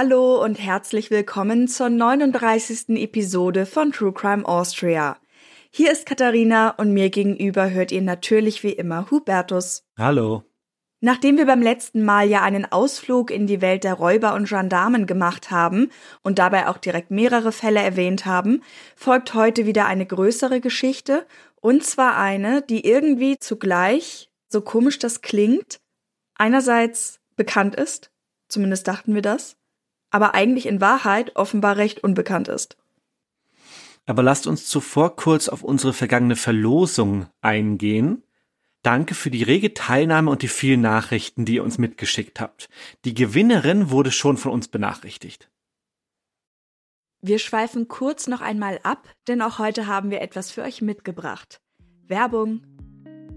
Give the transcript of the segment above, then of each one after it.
Hallo und herzlich willkommen zur 39. Episode von True Crime Austria. Hier ist Katharina und mir gegenüber hört ihr natürlich wie immer Hubertus. Hallo. Nachdem wir beim letzten Mal ja einen Ausflug in die Welt der Räuber und Gendarmen gemacht haben und dabei auch direkt mehrere Fälle erwähnt haben, folgt heute wieder eine größere Geschichte und zwar eine, die irgendwie zugleich, so komisch das klingt, einerseits bekannt ist, zumindest dachten wir das, aber eigentlich in Wahrheit offenbar recht unbekannt ist. Aber lasst uns zuvor kurz auf unsere vergangene Verlosung eingehen. Danke für die rege Teilnahme und die vielen Nachrichten, die ihr uns mitgeschickt habt. Die Gewinnerin wurde schon von uns benachrichtigt. Wir schweifen kurz noch einmal ab, denn auch heute haben wir etwas für euch mitgebracht. Werbung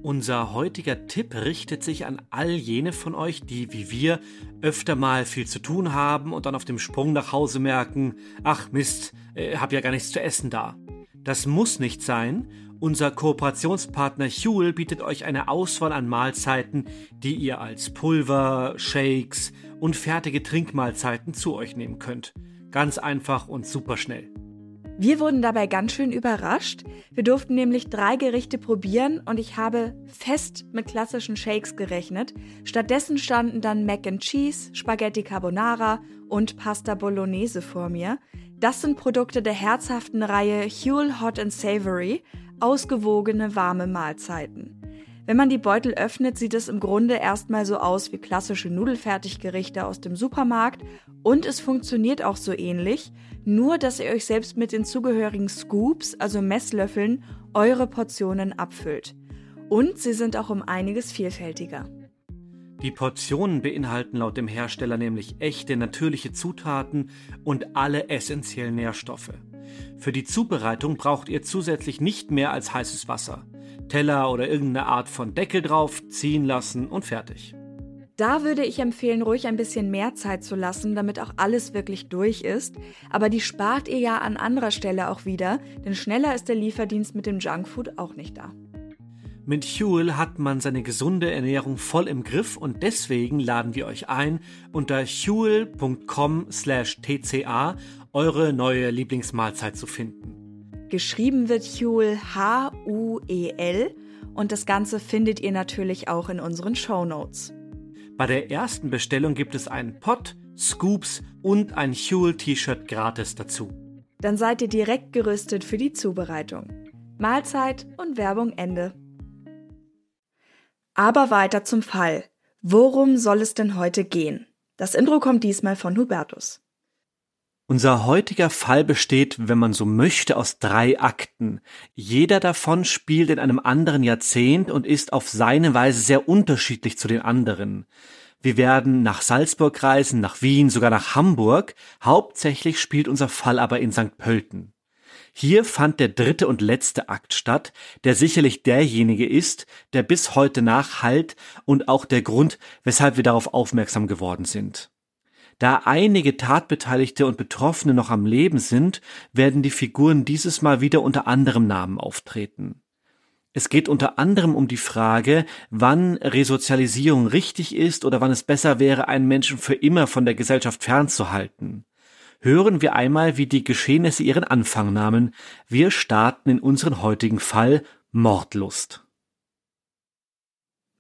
unser heutiger Tipp richtet sich an all jene von euch, die wie wir öfter mal viel zu tun haben und dann auf dem Sprung nach Hause merken, ach Mist, äh, hab ja gar nichts zu essen da. Das muss nicht sein. Unser Kooperationspartner Huel bietet euch eine Auswahl an Mahlzeiten, die ihr als Pulver, Shakes und fertige Trinkmahlzeiten zu euch nehmen könnt. Ganz einfach und super schnell. Wir wurden dabei ganz schön überrascht. Wir durften nämlich drei Gerichte probieren und ich habe fest mit klassischen Shakes gerechnet. Stattdessen standen dann Mac and Cheese, Spaghetti Carbonara und Pasta Bolognese vor mir. Das sind Produkte der herzhaften Reihe Huel Hot and Savory, ausgewogene warme Mahlzeiten. Wenn man die Beutel öffnet, sieht es im Grunde erstmal so aus wie klassische Nudelfertiggerichte aus dem Supermarkt und es funktioniert auch so ähnlich, nur dass ihr euch selbst mit den zugehörigen Scoops, also Messlöffeln, eure Portionen abfüllt. Und sie sind auch um einiges vielfältiger. Die Portionen beinhalten laut dem Hersteller nämlich echte natürliche Zutaten und alle essentiellen Nährstoffe. Für die Zubereitung braucht ihr zusätzlich nicht mehr als heißes Wasser. Teller oder irgendeine Art von Deckel drauf, ziehen lassen und fertig. Da würde ich empfehlen, ruhig ein bisschen mehr Zeit zu lassen, damit auch alles wirklich durch ist. Aber die spart ihr ja an anderer Stelle auch wieder, denn schneller ist der Lieferdienst mit dem Junkfood auch nicht da. Mit Huel hat man seine gesunde Ernährung voll im Griff und deswegen laden wir euch ein, unter huel.com/tca eure neue Lieblingsmahlzeit zu finden. Geschrieben wird Huel H-U-E-L und das Ganze findet ihr natürlich auch in unseren Show Notes. Bei der ersten Bestellung gibt es einen Pot, Scoops und ein Huel-T-Shirt gratis dazu. Dann seid ihr direkt gerüstet für die Zubereitung. Mahlzeit und Werbung Ende. Aber weiter zum Fall. Worum soll es denn heute gehen? Das Intro kommt diesmal von Hubertus. Unser heutiger Fall besteht, wenn man so möchte, aus drei Akten. Jeder davon spielt in einem anderen Jahrzehnt und ist auf seine Weise sehr unterschiedlich zu den anderen. Wir werden nach Salzburg reisen, nach Wien, sogar nach Hamburg. Hauptsächlich spielt unser Fall aber in St. Pölten. Hier fand der dritte und letzte Akt statt, der sicherlich derjenige ist, der bis heute nachhalt und auch der Grund, weshalb wir darauf aufmerksam geworden sind. Da einige Tatbeteiligte und Betroffene noch am Leben sind, werden die Figuren dieses Mal wieder unter anderem Namen auftreten. Es geht unter anderem um die Frage, wann Resozialisierung richtig ist oder wann es besser wäre, einen Menschen für immer von der Gesellschaft fernzuhalten. Hören wir einmal, wie die Geschehnisse ihren Anfang nahmen. Wir starten in unseren heutigen Fall Mordlust.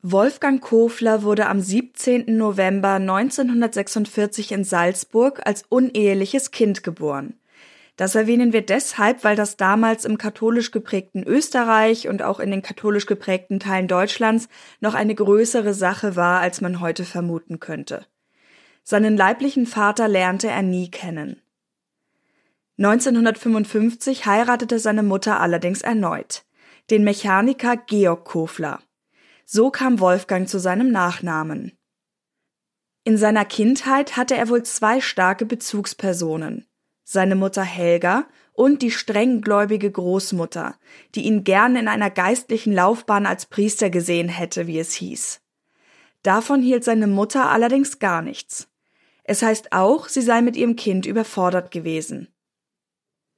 Wolfgang Kofler wurde am 17. November 1946 in Salzburg als uneheliches Kind geboren. Das erwähnen wir deshalb, weil das damals im katholisch geprägten Österreich und auch in den katholisch geprägten Teilen Deutschlands noch eine größere Sache war, als man heute vermuten könnte. Seinen leiblichen Vater lernte er nie kennen. 1955 heiratete seine Mutter allerdings erneut, den Mechaniker Georg Kofler. So kam Wolfgang zu seinem Nachnamen. In seiner Kindheit hatte er wohl zwei starke Bezugspersonen. Seine Mutter Helga und die strenggläubige Großmutter, die ihn gern in einer geistlichen Laufbahn als Priester gesehen hätte, wie es hieß. Davon hielt seine Mutter allerdings gar nichts. Es heißt auch, sie sei mit ihrem Kind überfordert gewesen.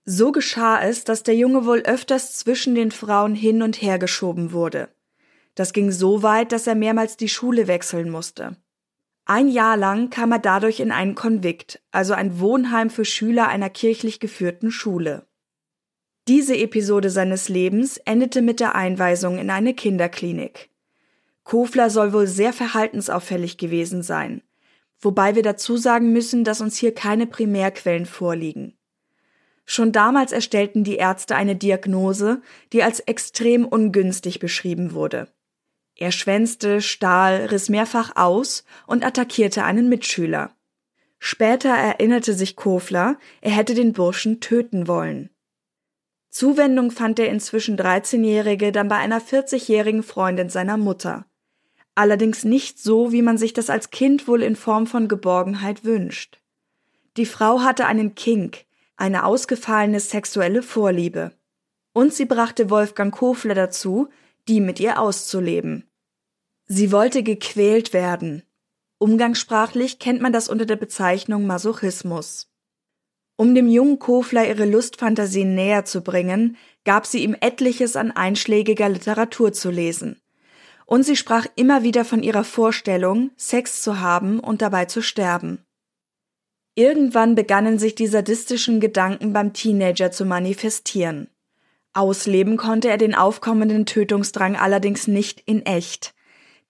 So geschah es, dass der Junge wohl öfters zwischen den Frauen hin und her geschoben wurde. Das ging so weit, dass er mehrmals die Schule wechseln musste. Ein Jahr lang kam er dadurch in einen Konvikt, also ein Wohnheim für Schüler einer kirchlich geführten Schule. Diese Episode seines Lebens endete mit der Einweisung in eine Kinderklinik. Kofler soll wohl sehr verhaltensauffällig gewesen sein, wobei wir dazu sagen müssen, dass uns hier keine Primärquellen vorliegen. Schon damals erstellten die Ärzte eine Diagnose, die als extrem ungünstig beschrieben wurde. Er schwänzte, stahl, riss mehrfach aus und attackierte einen Mitschüler. Später erinnerte sich Kofler, er hätte den Burschen töten wollen. Zuwendung fand der inzwischen 13-Jährige dann bei einer 40-jährigen Freundin seiner Mutter. Allerdings nicht so, wie man sich das als Kind wohl in Form von Geborgenheit wünscht. Die Frau hatte einen Kink, eine ausgefallene sexuelle Vorliebe. Und sie brachte Wolfgang Kofler dazu, die mit ihr auszuleben. Sie wollte gequält werden. Umgangssprachlich kennt man das unter der Bezeichnung Masochismus. Um dem jungen Kofler ihre Lustfantasien näher zu bringen, gab sie ihm etliches an einschlägiger Literatur zu lesen. Und sie sprach immer wieder von ihrer Vorstellung, Sex zu haben und dabei zu sterben. Irgendwann begannen sich die sadistischen Gedanken beim Teenager zu manifestieren. Ausleben konnte er den aufkommenden Tötungsdrang allerdings nicht in echt.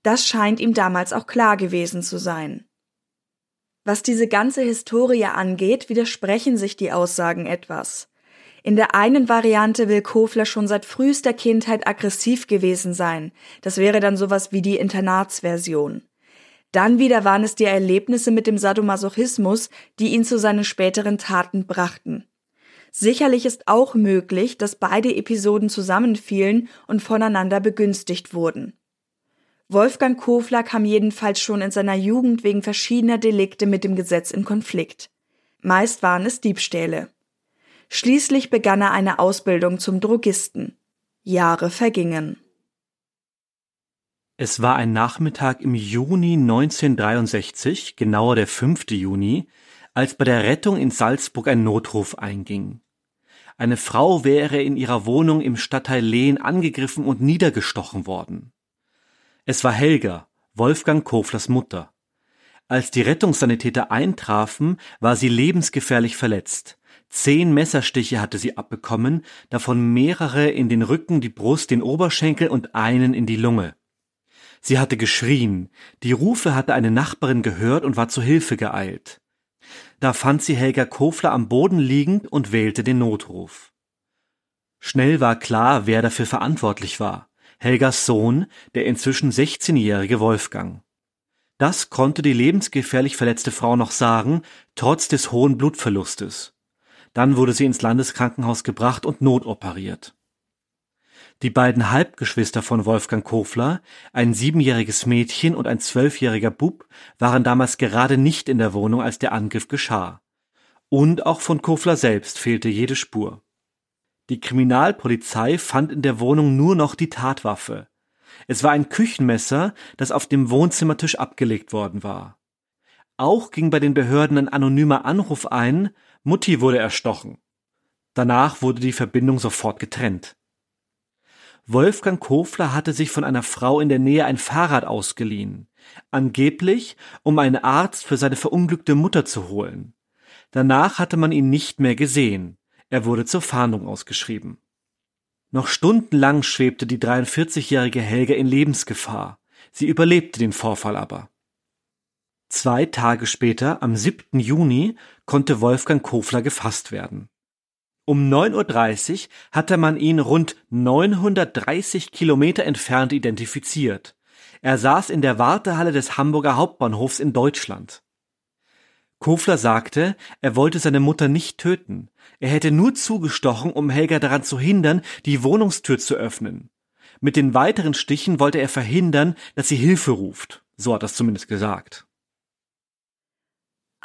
Das scheint ihm damals auch klar gewesen zu sein. Was diese ganze Historie angeht, widersprechen sich die Aussagen etwas. In der einen Variante will Kofler schon seit frühester Kindheit aggressiv gewesen sein. Das wäre dann sowas wie die Internatsversion. Dann wieder waren es die Erlebnisse mit dem Sadomasochismus, die ihn zu seinen späteren Taten brachten. Sicherlich ist auch möglich, dass beide Episoden zusammenfielen und voneinander begünstigt wurden. Wolfgang Kofler kam jedenfalls schon in seiner Jugend wegen verschiedener Delikte mit dem Gesetz in Konflikt. Meist waren es Diebstähle. Schließlich begann er eine Ausbildung zum Drogisten. Jahre vergingen. Es war ein Nachmittag im Juni 1963, genauer der 5. Juni, als bei der Rettung in Salzburg ein Notruf einging. Eine Frau wäre in ihrer Wohnung im Stadtteil Lehn angegriffen und niedergestochen worden. Es war Helga, Wolfgang Koflers Mutter. Als die Rettungssanitäter eintrafen, war sie lebensgefährlich verletzt. Zehn Messerstiche hatte sie abbekommen, davon mehrere in den Rücken, die Brust, den Oberschenkel und einen in die Lunge. Sie hatte geschrien, die Rufe hatte eine Nachbarin gehört und war zu Hilfe geeilt. Da fand sie Helga Kofler am Boden liegend und wählte den Notruf. Schnell war klar, wer dafür verantwortlich war. Helgas Sohn, der inzwischen 16-jährige Wolfgang. Das konnte die lebensgefährlich verletzte Frau noch sagen, trotz des hohen Blutverlustes. Dann wurde sie ins Landeskrankenhaus gebracht und notoperiert. Die beiden Halbgeschwister von Wolfgang Kofler, ein siebenjähriges Mädchen und ein zwölfjähriger Bub, waren damals gerade nicht in der Wohnung, als der Angriff geschah. Und auch von Kofler selbst fehlte jede Spur. Die Kriminalpolizei fand in der Wohnung nur noch die Tatwaffe. Es war ein Küchenmesser, das auf dem Wohnzimmertisch abgelegt worden war. Auch ging bei den Behörden ein anonymer Anruf ein, Mutti wurde erstochen. Danach wurde die Verbindung sofort getrennt. Wolfgang Kofler hatte sich von einer Frau in der Nähe ein Fahrrad ausgeliehen, angeblich um einen Arzt für seine verunglückte Mutter zu holen. Danach hatte man ihn nicht mehr gesehen. Er wurde zur Fahndung ausgeschrieben. Noch stundenlang schwebte die 43-jährige Helga in Lebensgefahr. Sie überlebte den Vorfall aber. Zwei Tage später, am 7. Juni, konnte Wolfgang Kofler gefasst werden. Um 9.30 Uhr hatte man ihn rund 930 Kilometer entfernt identifiziert. Er saß in der Wartehalle des Hamburger Hauptbahnhofs in Deutschland. Kofler sagte, er wollte seine Mutter nicht töten. Er hätte nur zugestochen, um Helga daran zu hindern, die Wohnungstür zu öffnen. Mit den weiteren Stichen wollte er verhindern, dass sie Hilfe ruft. So hat er es zumindest gesagt.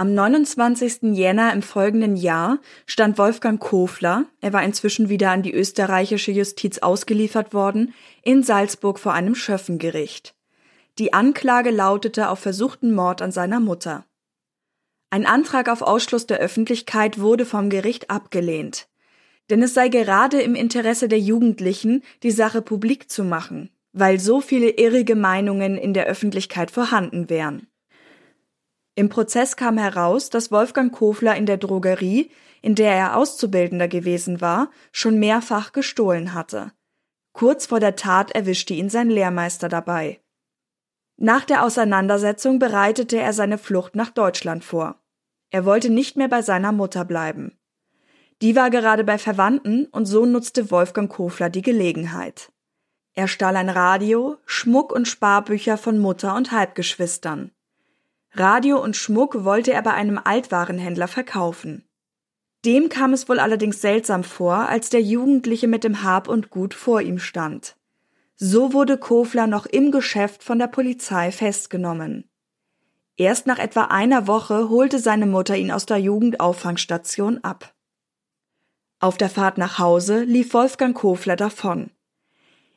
Am 29. Jänner im folgenden Jahr stand Wolfgang Kofler, er war inzwischen wieder an die österreichische Justiz ausgeliefert worden, in Salzburg vor einem Schöffengericht. Die Anklage lautete auf versuchten Mord an seiner Mutter. Ein Antrag auf Ausschluss der Öffentlichkeit wurde vom Gericht abgelehnt. Denn es sei gerade im Interesse der Jugendlichen, die Sache publik zu machen, weil so viele irrige Meinungen in der Öffentlichkeit vorhanden wären. Im Prozess kam heraus, dass Wolfgang Kofler in der Drogerie, in der er Auszubildender gewesen war, schon mehrfach gestohlen hatte. Kurz vor der Tat erwischte ihn sein Lehrmeister dabei. Nach der Auseinandersetzung bereitete er seine Flucht nach Deutschland vor. Er wollte nicht mehr bei seiner Mutter bleiben. Die war gerade bei Verwandten und so nutzte Wolfgang Kofler die Gelegenheit. Er stahl ein Radio, Schmuck und Sparbücher von Mutter und Halbgeschwistern. Radio und Schmuck wollte er bei einem Altwarenhändler verkaufen. Dem kam es wohl allerdings seltsam vor, als der Jugendliche mit dem Hab und Gut vor ihm stand. So wurde Kofler noch im Geschäft von der Polizei festgenommen. Erst nach etwa einer Woche holte seine Mutter ihn aus der Jugendauffangstation ab. Auf der Fahrt nach Hause lief Wolfgang Kofler davon.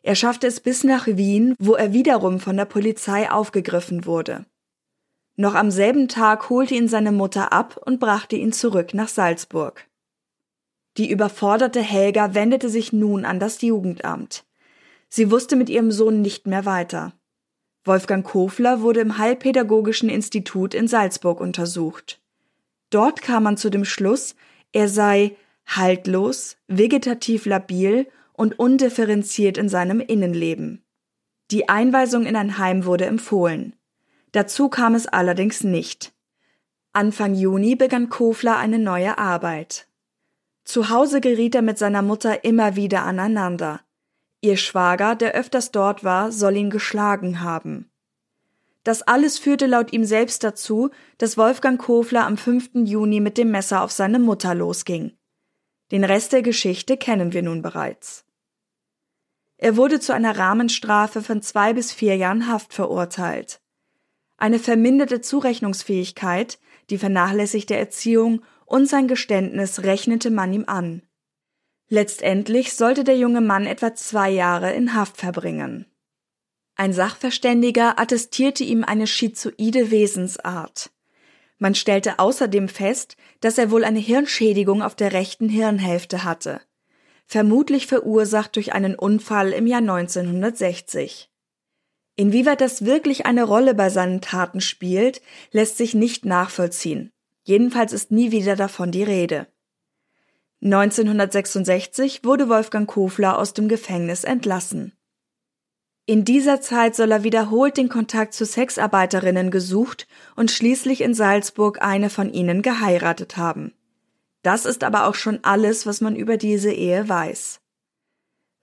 Er schaffte es bis nach Wien, wo er wiederum von der Polizei aufgegriffen wurde. Noch am selben Tag holte ihn seine Mutter ab und brachte ihn zurück nach Salzburg. Die überforderte Helga wendete sich nun an das Jugendamt. Sie wusste mit ihrem Sohn nicht mehr weiter. Wolfgang Kofler wurde im Heilpädagogischen Institut in Salzburg untersucht. Dort kam man zu dem Schluss, er sei haltlos, vegetativ labil und undifferenziert in seinem Innenleben. Die Einweisung in ein Heim wurde empfohlen. Dazu kam es allerdings nicht. Anfang Juni begann Kofler eine neue Arbeit. Zu Hause geriet er mit seiner Mutter immer wieder aneinander. Ihr Schwager, der öfters dort war, soll ihn geschlagen haben. Das alles führte laut ihm selbst dazu, dass Wolfgang Kofler am 5. Juni mit dem Messer auf seine Mutter losging. Den Rest der Geschichte kennen wir nun bereits. Er wurde zu einer Rahmenstrafe von zwei bis vier Jahren Haft verurteilt. Eine verminderte Zurechnungsfähigkeit, die vernachlässigte Erziehung und sein Geständnis rechnete man ihm an. Letztendlich sollte der junge Mann etwa zwei Jahre in Haft verbringen. Ein Sachverständiger attestierte ihm eine schizoide Wesensart. Man stellte außerdem fest, dass er wohl eine Hirnschädigung auf der rechten Hirnhälfte hatte, vermutlich verursacht durch einen Unfall im Jahr 1960. Inwieweit das wirklich eine Rolle bei seinen Taten spielt, lässt sich nicht nachvollziehen. Jedenfalls ist nie wieder davon die Rede. 1966 wurde Wolfgang Kofler aus dem Gefängnis entlassen. In dieser Zeit soll er wiederholt den Kontakt zu Sexarbeiterinnen gesucht und schließlich in Salzburg eine von ihnen geheiratet haben. Das ist aber auch schon alles, was man über diese Ehe weiß.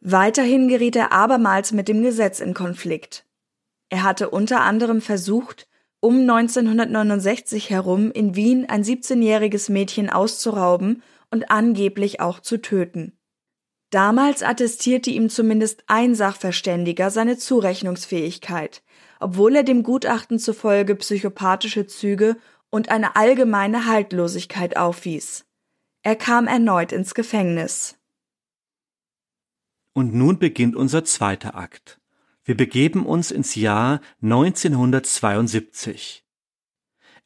Weiterhin geriet er abermals mit dem Gesetz in Konflikt. Er hatte unter anderem versucht, um 1969 herum in Wien ein 17-jähriges Mädchen auszurauben und angeblich auch zu töten. Damals attestierte ihm zumindest ein Sachverständiger seine Zurechnungsfähigkeit, obwohl er dem Gutachten zufolge psychopathische Züge und eine allgemeine Haltlosigkeit aufwies. Er kam erneut ins Gefängnis. Und nun beginnt unser zweiter Akt. Wir begeben uns ins Jahr 1972.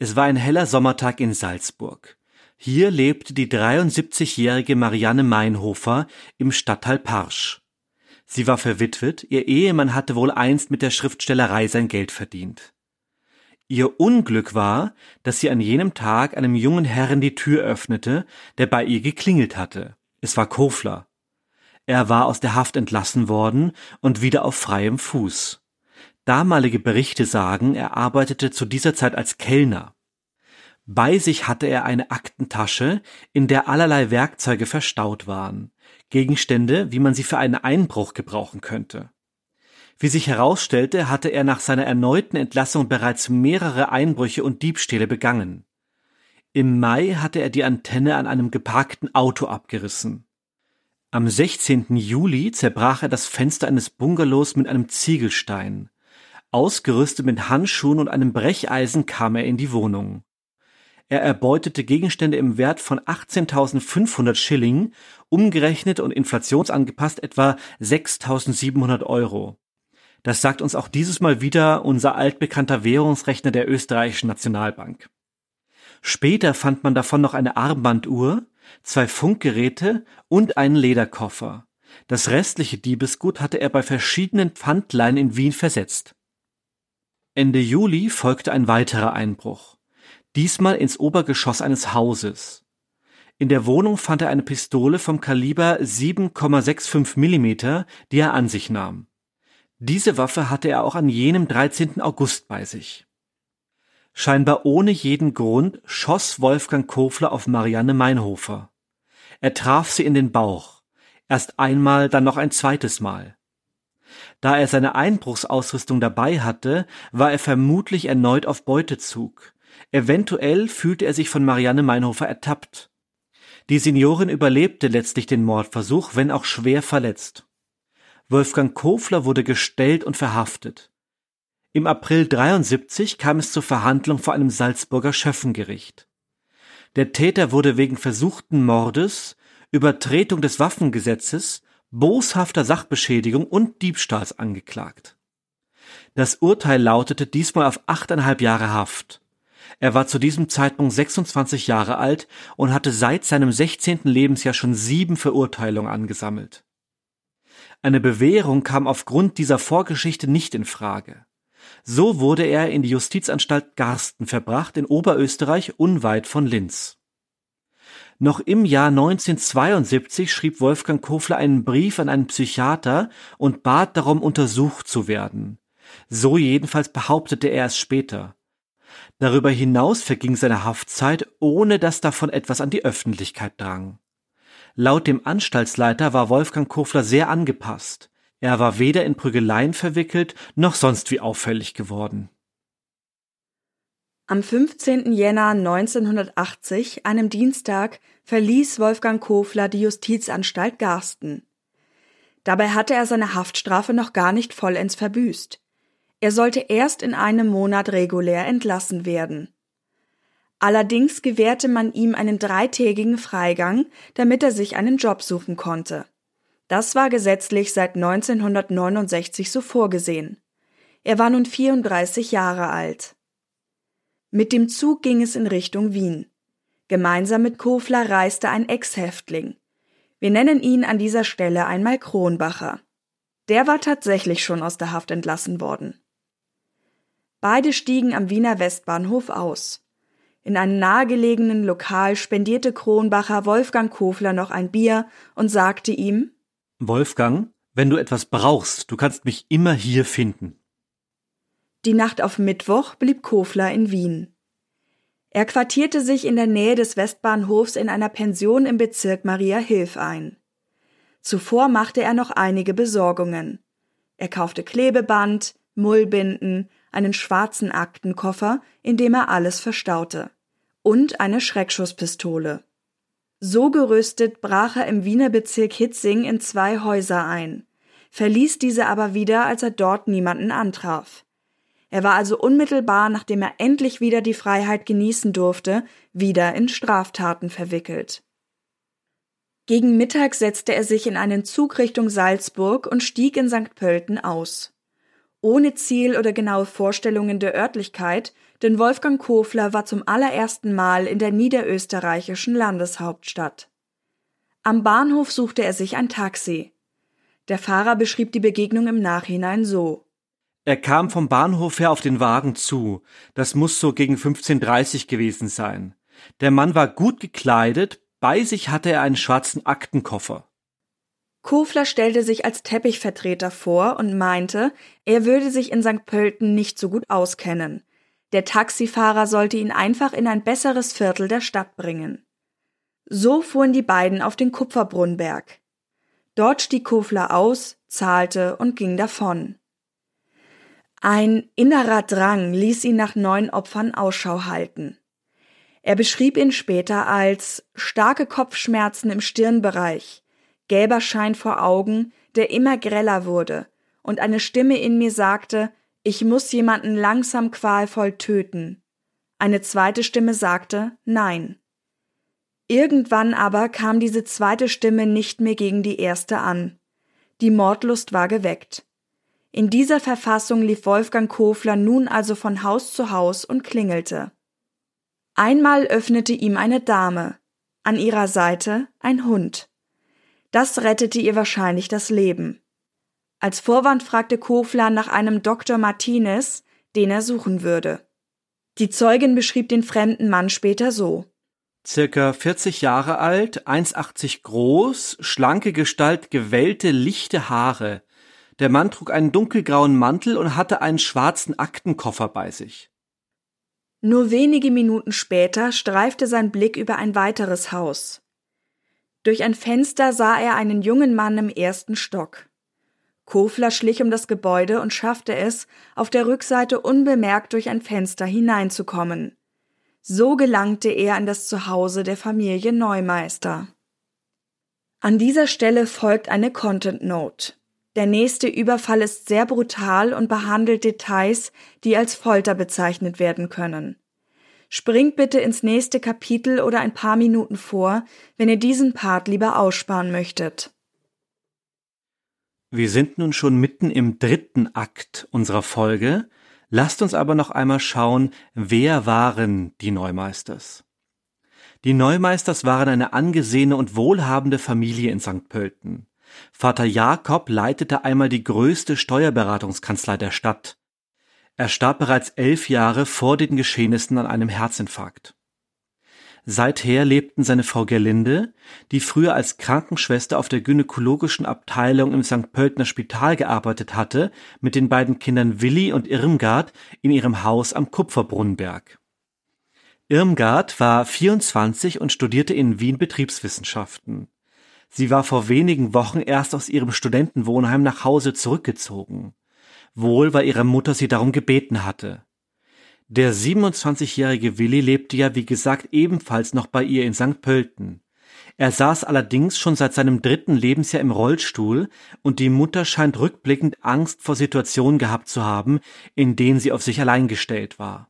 Es war ein heller Sommertag in Salzburg. Hier lebte die 73-jährige Marianne Meinhofer im Stadtteil Parsch. Sie war verwitwet, ihr Ehemann hatte wohl einst mit der Schriftstellerei sein Geld verdient. Ihr Unglück war, dass sie an jenem Tag einem jungen Herrn die Tür öffnete, der bei ihr geklingelt hatte. Es war Kofler. Er war aus der Haft entlassen worden und wieder auf freiem Fuß. Damalige Berichte sagen, er arbeitete zu dieser Zeit als Kellner. Bei sich hatte er eine Aktentasche, in der allerlei Werkzeuge verstaut waren, Gegenstände, wie man sie für einen Einbruch gebrauchen könnte. Wie sich herausstellte, hatte er nach seiner erneuten Entlassung bereits mehrere Einbrüche und Diebstähle begangen. Im Mai hatte er die Antenne an einem geparkten Auto abgerissen. Am 16. Juli zerbrach er das Fenster eines Bungalows mit einem Ziegelstein. Ausgerüstet mit Handschuhen und einem Brecheisen kam er in die Wohnung. Er erbeutete Gegenstände im Wert von 18.500 Schilling, umgerechnet und inflationsangepasst etwa 6.700 Euro. Das sagt uns auch dieses Mal wieder unser altbekannter Währungsrechner der österreichischen Nationalbank. Später fand man davon noch eine Armbanduhr, zwei Funkgeräte und einen Lederkoffer. Das restliche Diebesgut hatte er bei verschiedenen Pfandleihen in Wien versetzt. Ende Juli folgte ein weiterer Einbruch. Diesmal ins Obergeschoss eines Hauses. In der Wohnung fand er eine Pistole vom Kaliber 7,65 Millimeter, die er an sich nahm. Diese Waffe hatte er auch an jenem 13. August bei sich. Scheinbar ohne jeden Grund schoss Wolfgang Kofler auf Marianne Meinhofer. Er traf sie in den Bauch. Erst einmal, dann noch ein zweites Mal. Da er seine Einbruchsausrüstung dabei hatte, war er vermutlich erneut auf Beutezug. Eventuell fühlte er sich von Marianne Meinhofer ertappt. Die Seniorin überlebte letztlich den Mordversuch, wenn auch schwer verletzt. Wolfgang Kofler wurde gestellt und verhaftet. Im April 73 kam es zur Verhandlung vor einem Salzburger Schöffengericht. Der Täter wurde wegen versuchten Mordes, Übertretung des Waffengesetzes, boshafter Sachbeschädigung und Diebstahls angeklagt. Das Urteil lautete diesmal auf achteinhalb Jahre Haft. Er war zu diesem Zeitpunkt 26 Jahre alt und hatte seit seinem 16. Lebensjahr schon sieben Verurteilungen angesammelt. Eine Bewährung kam aufgrund dieser Vorgeschichte nicht in Frage. So wurde er in die Justizanstalt Garsten verbracht in Oberösterreich unweit von Linz. Noch im Jahr 1972 schrieb Wolfgang Kofler einen Brief an einen Psychiater und bat darum, untersucht zu werden. So jedenfalls behauptete er es später. Darüber hinaus verging seine Haftzeit, ohne dass davon etwas an die Öffentlichkeit drang. Laut dem Anstaltsleiter war Wolfgang Kofler sehr angepasst. Er war weder in Prügeleien verwickelt noch sonst wie auffällig geworden. Am 15. Jänner 1980, einem Dienstag, verließ Wolfgang Kofler die Justizanstalt Garsten. Dabei hatte er seine Haftstrafe noch gar nicht vollends verbüßt. Er sollte erst in einem Monat regulär entlassen werden. Allerdings gewährte man ihm einen dreitägigen Freigang, damit er sich einen Job suchen konnte. Das war gesetzlich seit 1969 so vorgesehen. Er war nun 34 Jahre alt. Mit dem Zug ging es in Richtung Wien. Gemeinsam mit Kofler reiste ein Ex-Häftling. Wir nennen ihn an dieser Stelle einmal Kronbacher. Der war tatsächlich schon aus der Haft entlassen worden. Beide stiegen am Wiener Westbahnhof aus. In einem nahegelegenen Lokal spendierte Kronbacher Wolfgang Kofler noch ein Bier und sagte ihm Wolfgang, wenn du etwas brauchst, du kannst mich immer hier finden. Die Nacht auf Mittwoch blieb Kofler in Wien. Er quartierte sich in der Nähe des Westbahnhofs in einer Pension im Bezirk Maria Hilf ein. Zuvor machte er noch einige Besorgungen. Er kaufte Klebeband, Mullbinden, einen schwarzen Aktenkoffer, in dem er alles verstaute, und eine Schreckschusspistole. So gerüstet brach er im Wiener Bezirk Hitzing in zwei Häuser ein, verließ diese aber wieder, als er dort niemanden antraf. Er war also unmittelbar, nachdem er endlich wieder die Freiheit genießen durfte, wieder in Straftaten verwickelt. Gegen Mittag setzte er sich in einen Zug Richtung Salzburg und stieg in St. Pölten aus. Ohne Ziel oder genaue Vorstellungen der Örtlichkeit denn Wolfgang Kofler war zum allerersten Mal in der niederösterreichischen Landeshauptstadt. Am Bahnhof suchte er sich ein Taxi. Der Fahrer beschrieb die Begegnung im Nachhinein so. Er kam vom Bahnhof her auf den Wagen zu. Das muss so gegen 15.30 gewesen sein. Der Mann war gut gekleidet, bei sich hatte er einen schwarzen Aktenkoffer. Kofler stellte sich als Teppichvertreter vor und meinte, er würde sich in St. Pölten nicht so gut auskennen. Der Taxifahrer sollte ihn einfach in ein besseres Viertel der Stadt bringen. So fuhren die beiden auf den Kupferbrunnberg. Dort stieg Kofler aus, zahlte und ging davon. Ein innerer Drang ließ ihn nach neuen Opfern Ausschau halten. Er beschrieb ihn später als starke Kopfschmerzen im Stirnbereich, gelber Schein vor Augen, der immer greller wurde, und eine Stimme in mir sagte, ich muss jemanden langsam qualvoll töten. Eine zweite Stimme sagte Nein. Irgendwann aber kam diese zweite Stimme nicht mehr gegen die erste an. Die Mordlust war geweckt. In dieser Verfassung lief Wolfgang Kofler nun also von Haus zu Haus und klingelte. Einmal öffnete ihm eine Dame, an ihrer Seite ein Hund. Das rettete ihr wahrscheinlich das Leben. Als Vorwand fragte Kofler nach einem Dr. Martinez, den er suchen würde. Die Zeugin beschrieb den fremden Mann später so. Circa 40 Jahre alt, 1,80 groß, schlanke Gestalt, gewellte, lichte Haare. Der Mann trug einen dunkelgrauen Mantel und hatte einen schwarzen Aktenkoffer bei sich. Nur wenige Minuten später streifte sein Blick über ein weiteres Haus. Durch ein Fenster sah er einen jungen Mann im ersten Stock. Kofler schlich um das Gebäude und schaffte es, auf der Rückseite unbemerkt durch ein Fenster hineinzukommen. So gelangte er in das Zuhause der Familie Neumeister. An dieser Stelle folgt eine Content Note. Der nächste Überfall ist sehr brutal und behandelt Details, die als Folter bezeichnet werden können. Springt bitte ins nächste Kapitel oder ein paar Minuten vor, wenn ihr diesen Part lieber aussparen möchtet. Wir sind nun schon mitten im dritten Akt unserer Folge. Lasst uns aber noch einmal schauen, wer waren die Neumeisters? Die Neumeisters waren eine angesehene und wohlhabende Familie in St. Pölten. Vater Jakob leitete einmal die größte Steuerberatungskanzlei der Stadt. Er starb bereits elf Jahre vor den Geschehnissen an einem Herzinfarkt. Seither lebten seine Frau Gerlinde, die früher als Krankenschwester auf der gynäkologischen Abteilung im St. Pöltner Spital gearbeitet hatte, mit den beiden Kindern Willi und Irmgard in ihrem Haus am Kupferbrunnenberg. Irmgard war 24 und studierte in Wien Betriebswissenschaften. Sie war vor wenigen Wochen erst aus ihrem Studentenwohnheim nach Hause zurückgezogen. Wohl, weil ihre Mutter sie darum gebeten hatte. Der 27-jährige Willi lebte ja, wie gesagt, ebenfalls noch bei ihr in St. Pölten. Er saß allerdings schon seit seinem dritten Lebensjahr im Rollstuhl und die Mutter scheint rückblickend Angst vor Situationen gehabt zu haben, in denen sie auf sich allein gestellt war.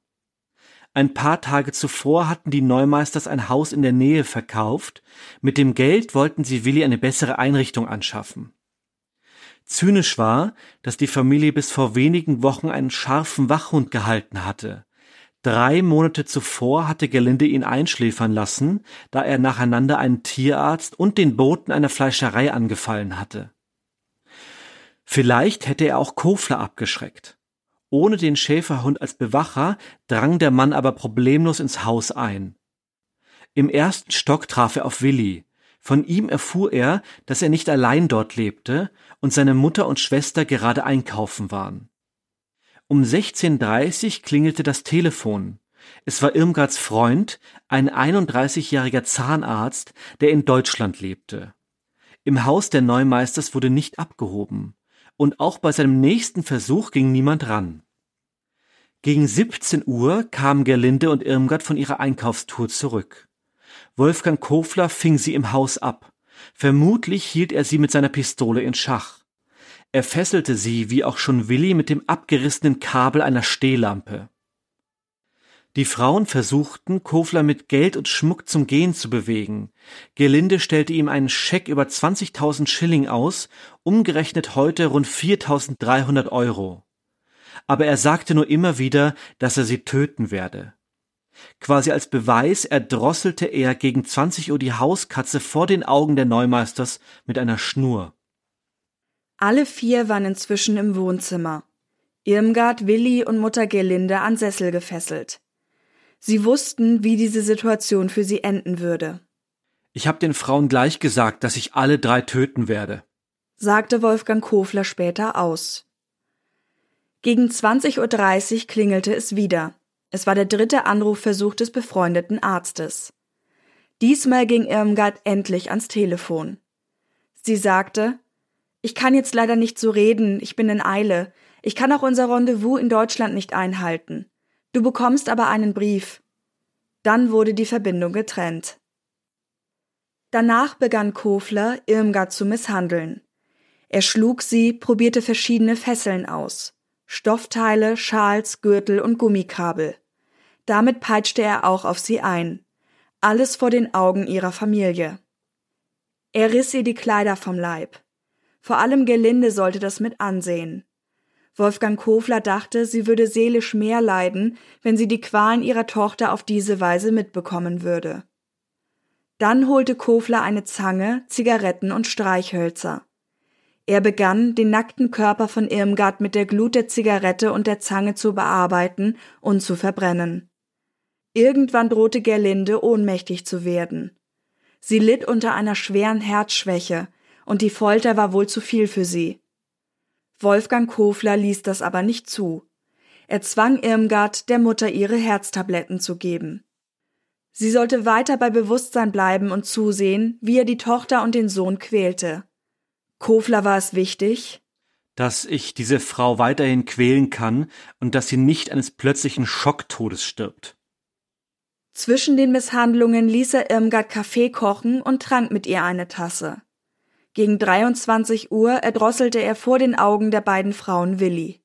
Ein paar Tage zuvor hatten die Neumeisters ein Haus in der Nähe verkauft, mit dem Geld wollten sie Willi eine bessere Einrichtung anschaffen. Zynisch war, dass die Familie bis vor wenigen Wochen einen scharfen Wachhund gehalten hatte. Drei Monate zuvor hatte Gelinde ihn einschläfern lassen, da er nacheinander einen Tierarzt und den Boten einer Fleischerei angefallen hatte. Vielleicht hätte er auch Kofler abgeschreckt. Ohne den Schäferhund als Bewacher drang der Mann aber problemlos ins Haus ein. Im ersten Stock traf er auf Willi. Von ihm erfuhr er, dass er nicht allein dort lebte und seine Mutter und Schwester gerade einkaufen waren. Um 16.30 klingelte das Telefon. Es war Irmgards Freund, ein 31-jähriger Zahnarzt, der in Deutschland lebte. Im Haus der Neumeisters wurde nicht abgehoben und auch bei seinem nächsten Versuch ging niemand ran. Gegen 17 Uhr kamen Gerlinde und Irmgard von ihrer Einkaufstour zurück. Wolfgang Kofler fing sie im Haus ab. Vermutlich hielt er sie mit seiner Pistole in Schach. Er fesselte sie, wie auch schon Willi, mit dem abgerissenen Kabel einer Stehlampe. Die Frauen versuchten, Kofler mit Geld und Schmuck zum Gehen zu bewegen. Gelinde stellte ihm einen Scheck über 20.000 Schilling aus, umgerechnet heute rund 4.300 Euro. Aber er sagte nur immer wieder, dass er sie töten werde. Quasi als Beweis erdrosselte er gegen 20 Uhr die Hauskatze vor den Augen der Neumeisters mit einer Schnur. Alle vier waren inzwischen im Wohnzimmer. Irmgard, Willi und Mutter Gelinde an Sessel gefesselt. Sie wussten, wie diese Situation für sie enden würde. Ich habe den Frauen gleich gesagt, dass ich alle drei töten werde, sagte Wolfgang Kofler später aus. Gegen 20.30 Uhr klingelte es wieder. Es war der dritte Anrufversuch des befreundeten Arztes. Diesmal ging Irmgard endlich ans Telefon. Sie sagte, ich kann jetzt leider nicht so reden, ich bin in Eile. Ich kann auch unser Rendezvous in Deutschland nicht einhalten. Du bekommst aber einen Brief. Dann wurde die Verbindung getrennt. Danach begann Kofler, Irmgard zu misshandeln. Er schlug sie, probierte verschiedene Fesseln aus. Stoffteile, Schals, Gürtel und Gummikabel. Damit peitschte er auch auf sie ein. Alles vor den Augen ihrer Familie. Er riss ihr die Kleider vom Leib. Vor allem Gelinde sollte das mit ansehen. Wolfgang Kofler dachte, sie würde seelisch mehr leiden, wenn sie die Qualen ihrer Tochter auf diese Weise mitbekommen würde. Dann holte Kofler eine Zange, Zigaretten und Streichhölzer. Er begann, den nackten Körper von Irmgard mit der Glut der Zigarette und der Zange zu bearbeiten und zu verbrennen. Irgendwann drohte Gerlinde ohnmächtig zu werden. Sie litt unter einer schweren Herzschwäche, und die Folter war wohl zu viel für sie. Wolfgang Kofler ließ das aber nicht zu. Er zwang Irmgard, der Mutter ihre Herztabletten zu geben. Sie sollte weiter bei Bewusstsein bleiben und zusehen, wie er die Tochter und den Sohn quälte. Kofler war es wichtig, dass ich diese Frau weiterhin quälen kann und dass sie nicht eines plötzlichen Schocktodes stirbt. Zwischen den Misshandlungen ließ er Irmgard Kaffee kochen und trank mit ihr eine Tasse. Gegen 23 Uhr erdrosselte er vor den Augen der beiden Frauen Willi.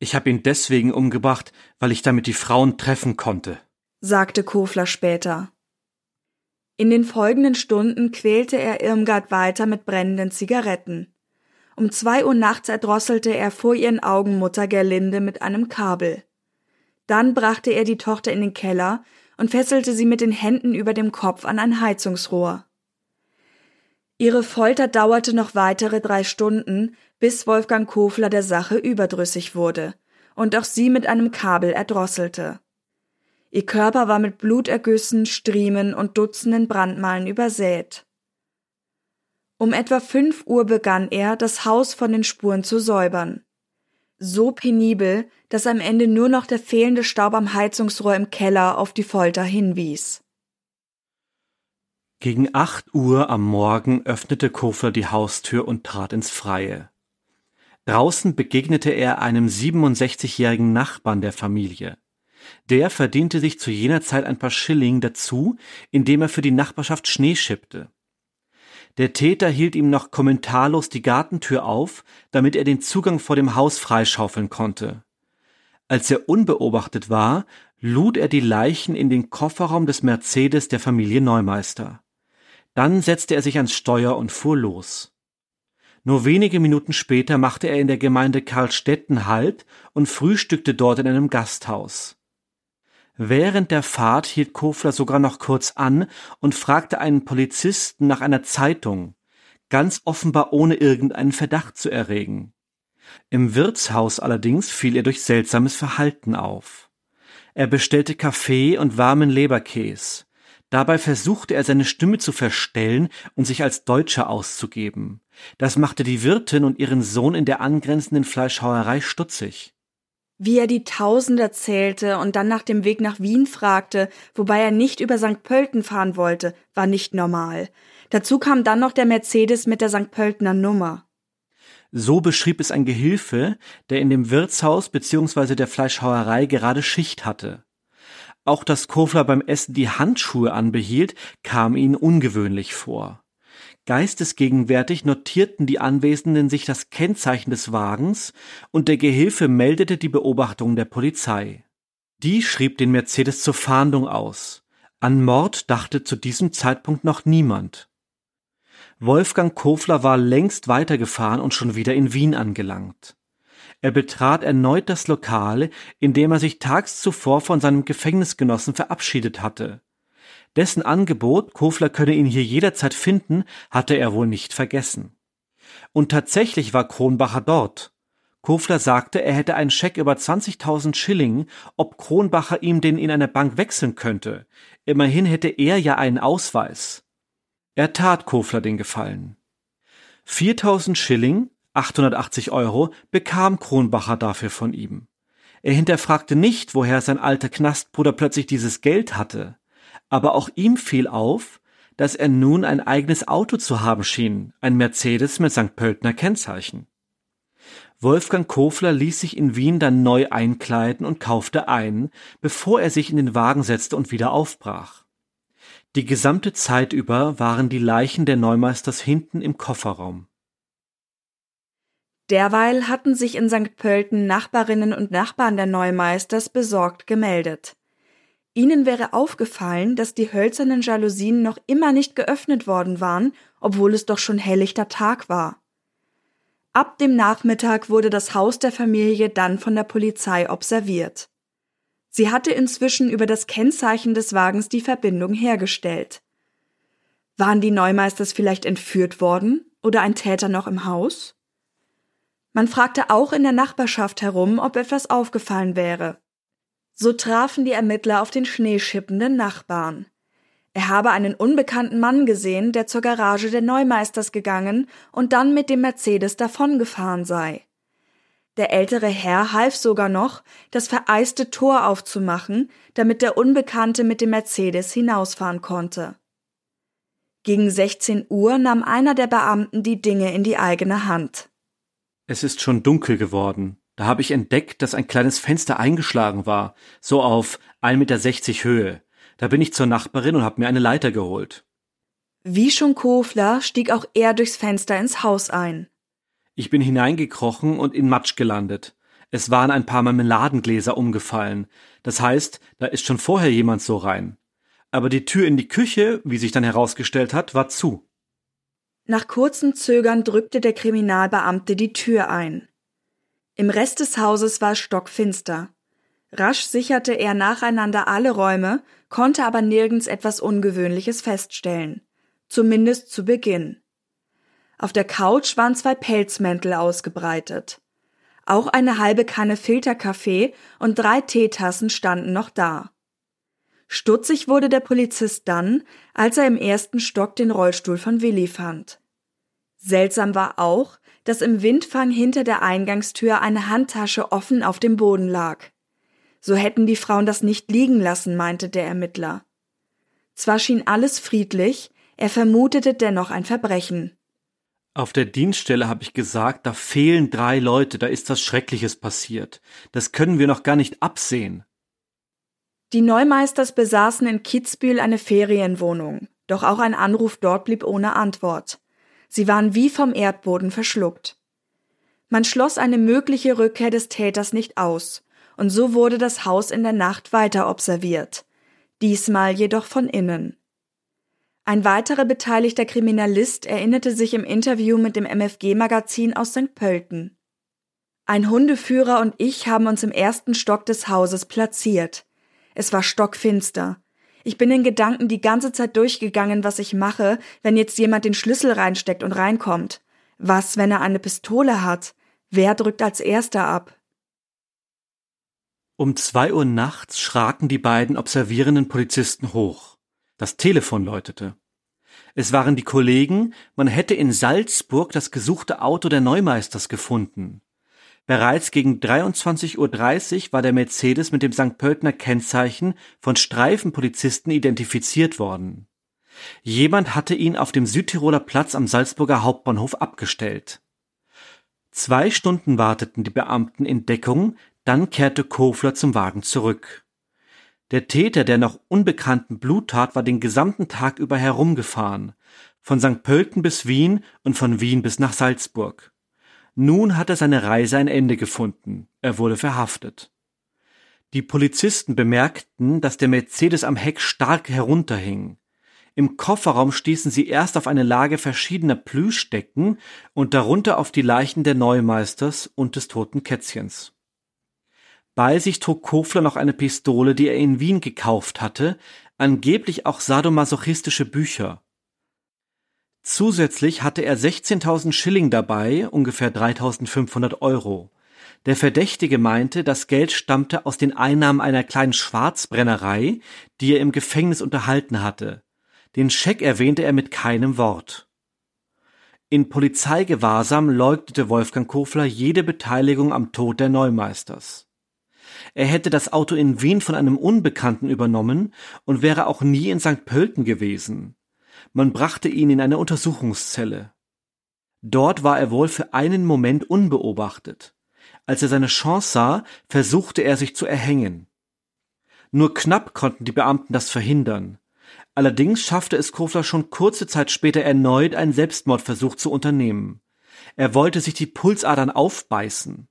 Ich habe ihn deswegen umgebracht, weil ich damit die Frauen treffen konnte, sagte Kofler später. In den folgenden Stunden quälte er Irmgard weiter mit brennenden Zigaretten. Um zwei Uhr nachts erdrosselte er vor ihren Augen Mutter Gerlinde mit einem Kabel. Dann brachte er die Tochter in den Keller und fesselte sie mit den Händen über dem Kopf an ein Heizungsrohr. Ihre Folter dauerte noch weitere drei Stunden, bis Wolfgang Kofler der Sache überdrüssig wurde und auch sie mit einem Kabel erdrosselte. Ihr Körper war mit Blutergüssen, Striemen und Dutzenden Brandmalen übersät. Um etwa fünf Uhr begann er, das Haus von den Spuren zu säubern. So penibel, dass am Ende nur noch der fehlende Staub am Heizungsrohr im Keller auf die Folter hinwies. Gegen acht Uhr am Morgen öffnete Kofler die Haustür und trat ins Freie. Draußen begegnete er einem 67-jährigen Nachbarn der Familie. Der verdiente sich zu jener Zeit ein paar Schilling dazu, indem er für die Nachbarschaft Schnee schippte. Der Täter hielt ihm noch kommentarlos die Gartentür auf, damit er den Zugang vor dem Haus freischaufeln konnte. Als er unbeobachtet war, lud er die Leichen in den Kofferraum des Mercedes der Familie Neumeister. Dann setzte er sich ans Steuer und fuhr los. Nur wenige Minuten später machte er in der Gemeinde Karlstetten Halt und frühstückte dort in einem Gasthaus. Während der Fahrt hielt Kofler sogar noch kurz an und fragte einen Polizisten nach einer Zeitung, ganz offenbar ohne irgendeinen Verdacht zu erregen. Im Wirtshaus allerdings fiel er durch seltsames Verhalten auf. Er bestellte Kaffee und warmen Leberkäs. Dabei versuchte er seine Stimme zu verstellen und sich als Deutscher auszugeben. Das machte die Wirtin und ihren Sohn in der angrenzenden Fleischhauerei stutzig. Wie er die Tausender zählte und dann nach dem Weg nach Wien fragte, wobei er nicht über St. Pölten fahren wollte, war nicht normal. Dazu kam dann noch der Mercedes mit der St. Pöltener Nummer. So beschrieb es ein Gehilfe, der in dem Wirtshaus bzw. der Fleischhauerei gerade Schicht hatte. Auch dass Kofler beim Essen die Handschuhe anbehielt, kam ihnen ungewöhnlich vor. Geistesgegenwärtig notierten die Anwesenden sich das Kennzeichen des Wagens und der Gehilfe meldete die Beobachtung der Polizei. Die schrieb den Mercedes zur Fahndung aus. An Mord dachte zu diesem Zeitpunkt noch niemand. Wolfgang Kofler war längst weitergefahren und schon wieder in Wien angelangt. Er betrat erneut das Lokal, in dem er sich tags zuvor von seinem Gefängnisgenossen verabschiedet hatte. Dessen Angebot, Kofler könne ihn hier jederzeit finden, hatte er wohl nicht vergessen. Und tatsächlich war Kronbacher dort. Kofler sagte, er hätte einen Scheck über 20.000 Schilling, ob Kronbacher ihm den in einer Bank wechseln könnte. Immerhin hätte er ja einen Ausweis. Er tat Kofler den Gefallen. 4000 Schilling, 880 Euro bekam Kronbacher dafür von ihm. Er hinterfragte nicht, woher sein alter Knastbruder plötzlich dieses Geld hatte. Aber auch ihm fiel auf, dass er nun ein eigenes Auto zu haben schien, ein Mercedes mit St. Pöltner Kennzeichen. Wolfgang Kofler ließ sich in Wien dann neu einkleiden und kaufte ein, bevor er sich in den Wagen setzte und wieder aufbrach. Die gesamte Zeit über waren die Leichen der Neumeisters hinten im Kofferraum. Derweil hatten sich in St. Pölten Nachbarinnen und Nachbarn der Neumeisters besorgt gemeldet. Ihnen wäre aufgefallen, dass die hölzernen Jalousien noch immer nicht geöffnet worden waren, obwohl es doch schon helllichter Tag war. Ab dem Nachmittag wurde das Haus der Familie dann von der Polizei observiert. Sie hatte inzwischen über das Kennzeichen des Wagens die Verbindung hergestellt. Waren die Neumeisters vielleicht entführt worden oder ein Täter noch im Haus? Man fragte auch in der Nachbarschaft herum, ob etwas aufgefallen wäre. So trafen die Ermittler auf den schneeschippenden Nachbarn. Er habe einen unbekannten Mann gesehen, der zur Garage der Neumeisters gegangen und dann mit dem Mercedes davongefahren sei. Der ältere Herr half sogar noch, das vereiste Tor aufzumachen, damit der Unbekannte mit dem Mercedes hinausfahren konnte. Gegen 16 Uhr nahm einer der Beamten die Dinge in die eigene Hand. Es ist schon dunkel geworden. Da habe ich entdeckt, dass ein kleines Fenster eingeschlagen war, so auf 1,60 Meter Höhe. Da bin ich zur Nachbarin und habe mir eine Leiter geholt. Wie schon Kofler stieg auch er durchs Fenster ins Haus ein. Ich bin hineingekrochen und in Matsch gelandet. Es waren ein paar Marmeladengläser umgefallen. Das heißt, da ist schon vorher jemand so rein. Aber die Tür in die Küche, wie sich dann herausgestellt hat, war zu. Nach kurzem Zögern drückte der Kriminalbeamte die Tür ein. Im Rest des Hauses war es stockfinster. Rasch sicherte er nacheinander alle Räume, konnte aber nirgends etwas Ungewöhnliches feststellen. Zumindest zu Beginn. Auf der Couch waren zwei Pelzmäntel ausgebreitet. Auch eine halbe Kanne Filterkaffee und drei Teetassen standen noch da. Stutzig wurde der Polizist dann, als er im ersten Stock den Rollstuhl von Willi fand. Seltsam war auch, dass im Windfang hinter der Eingangstür eine Handtasche offen auf dem Boden lag. So hätten die Frauen das nicht liegen lassen, meinte der Ermittler. Zwar schien alles friedlich, er vermutete dennoch ein Verbrechen. Auf der Dienststelle habe ich gesagt, da fehlen drei Leute, da ist was Schreckliches passiert. Das können wir noch gar nicht absehen. Die Neumeisters besaßen in Kitzbühel eine Ferienwohnung, doch auch ein Anruf dort blieb ohne Antwort. Sie waren wie vom Erdboden verschluckt. Man schloss eine mögliche Rückkehr des Täters nicht aus, und so wurde das Haus in der Nacht weiter observiert, diesmal jedoch von innen. Ein weiterer beteiligter Kriminalist erinnerte sich im Interview mit dem MFG-Magazin aus St. Pölten. Ein Hundeführer und ich haben uns im ersten Stock des Hauses platziert. Es war stockfinster. Ich bin in Gedanken die ganze Zeit durchgegangen, was ich mache, wenn jetzt jemand den Schlüssel reinsteckt und reinkommt. Was, wenn er eine Pistole hat? Wer drückt als erster ab? Um zwei Uhr nachts schraken die beiden observierenden Polizisten hoch. Das Telefon läutete. Es waren die Kollegen, man hätte in Salzburg das gesuchte Auto der Neumeisters gefunden. Bereits gegen 23.30 Uhr war der Mercedes mit dem St. Pöltener Kennzeichen von Streifenpolizisten identifiziert worden. Jemand hatte ihn auf dem Südtiroler Platz am Salzburger Hauptbahnhof abgestellt. Zwei Stunden warteten die Beamten in Deckung, dann kehrte Kofler zum Wagen zurück. Der Täter der noch unbekannten Bluttat war den gesamten Tag über herumgefahren, von St. Pölten bis Wien und von Wien bis nach Salzburg. Nun hatte seine Reise ein Ende gefunden. Er wurde verhaftet. Die Polizisten bemerkten, dass der Mercedes am Heck stark herunterhing. Im Kofferraum stießen sie erst auf eine Lage verschiedener Plüschdecken und darunter auf die Leichen der Neumeisters und des toten Kätzchens. Bei sich trug Kofler noch eine Pistole, die er in Wien gekauft hatte, angeblich auch sadomasochistische Bücher. Zusätzlich hatte er 16.000 Schilling dabei, ungefähr 3.500 Euro. Der Verdächtige meinte, das Geld stammte aus den Einnahmen einer kleinen Schwarzbrennerei, die er im Gefängnis unterhalten hatte. Den Scheck erwähnte er mit keinem Wort. In Polizeigewahrsam leugnete Wolfgang Kofler jede Beteiligung am Tod der Neumeisters. Er hätte das Auto in Wien von einem Unbekannten übernommen und wäre auch nie in St. Pölten gewesen. Man brachte ihn in eine Untersuchungszelle. Dort war er wohl für einen Moment unbeobachtet. Als er seine Chance sah, versuchte er sich zu erhängen. Nur knapp konnten die Beamten das verhindern. Allerdings schaffte es Kofler schon kurze Zeit später erneut einen Selbstmordversuch zu unternehmen. Er wollte sich die Pulsadern aufbeißen.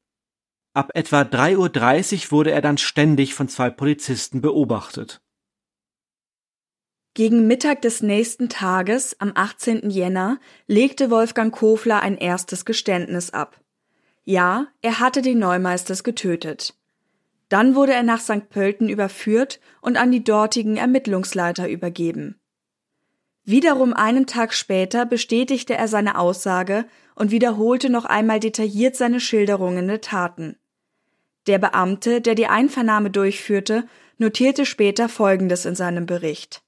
Ab etwa 3.30 Uhr wurde er dann ständig von zwei Polizisten beobachtet. Gegen Mittag des nächsten Tages, am 18. Jänner, legte Wolfgang Kofler ein erstes Geständnis ab. Ja, er hatte die Neumeisters getötet. Dann wurde er nach St. Pölten überführt und an die dortigen Ermittlungsleiter übergeben. Wiederum einen Tag später bestätigte er seine Aussage und wiederholte noch einmal detailliert seine Schilderungen der Taten. Der Beamte, der die Einvernahme durchführte, notierte später Folgendes in seinem Bericht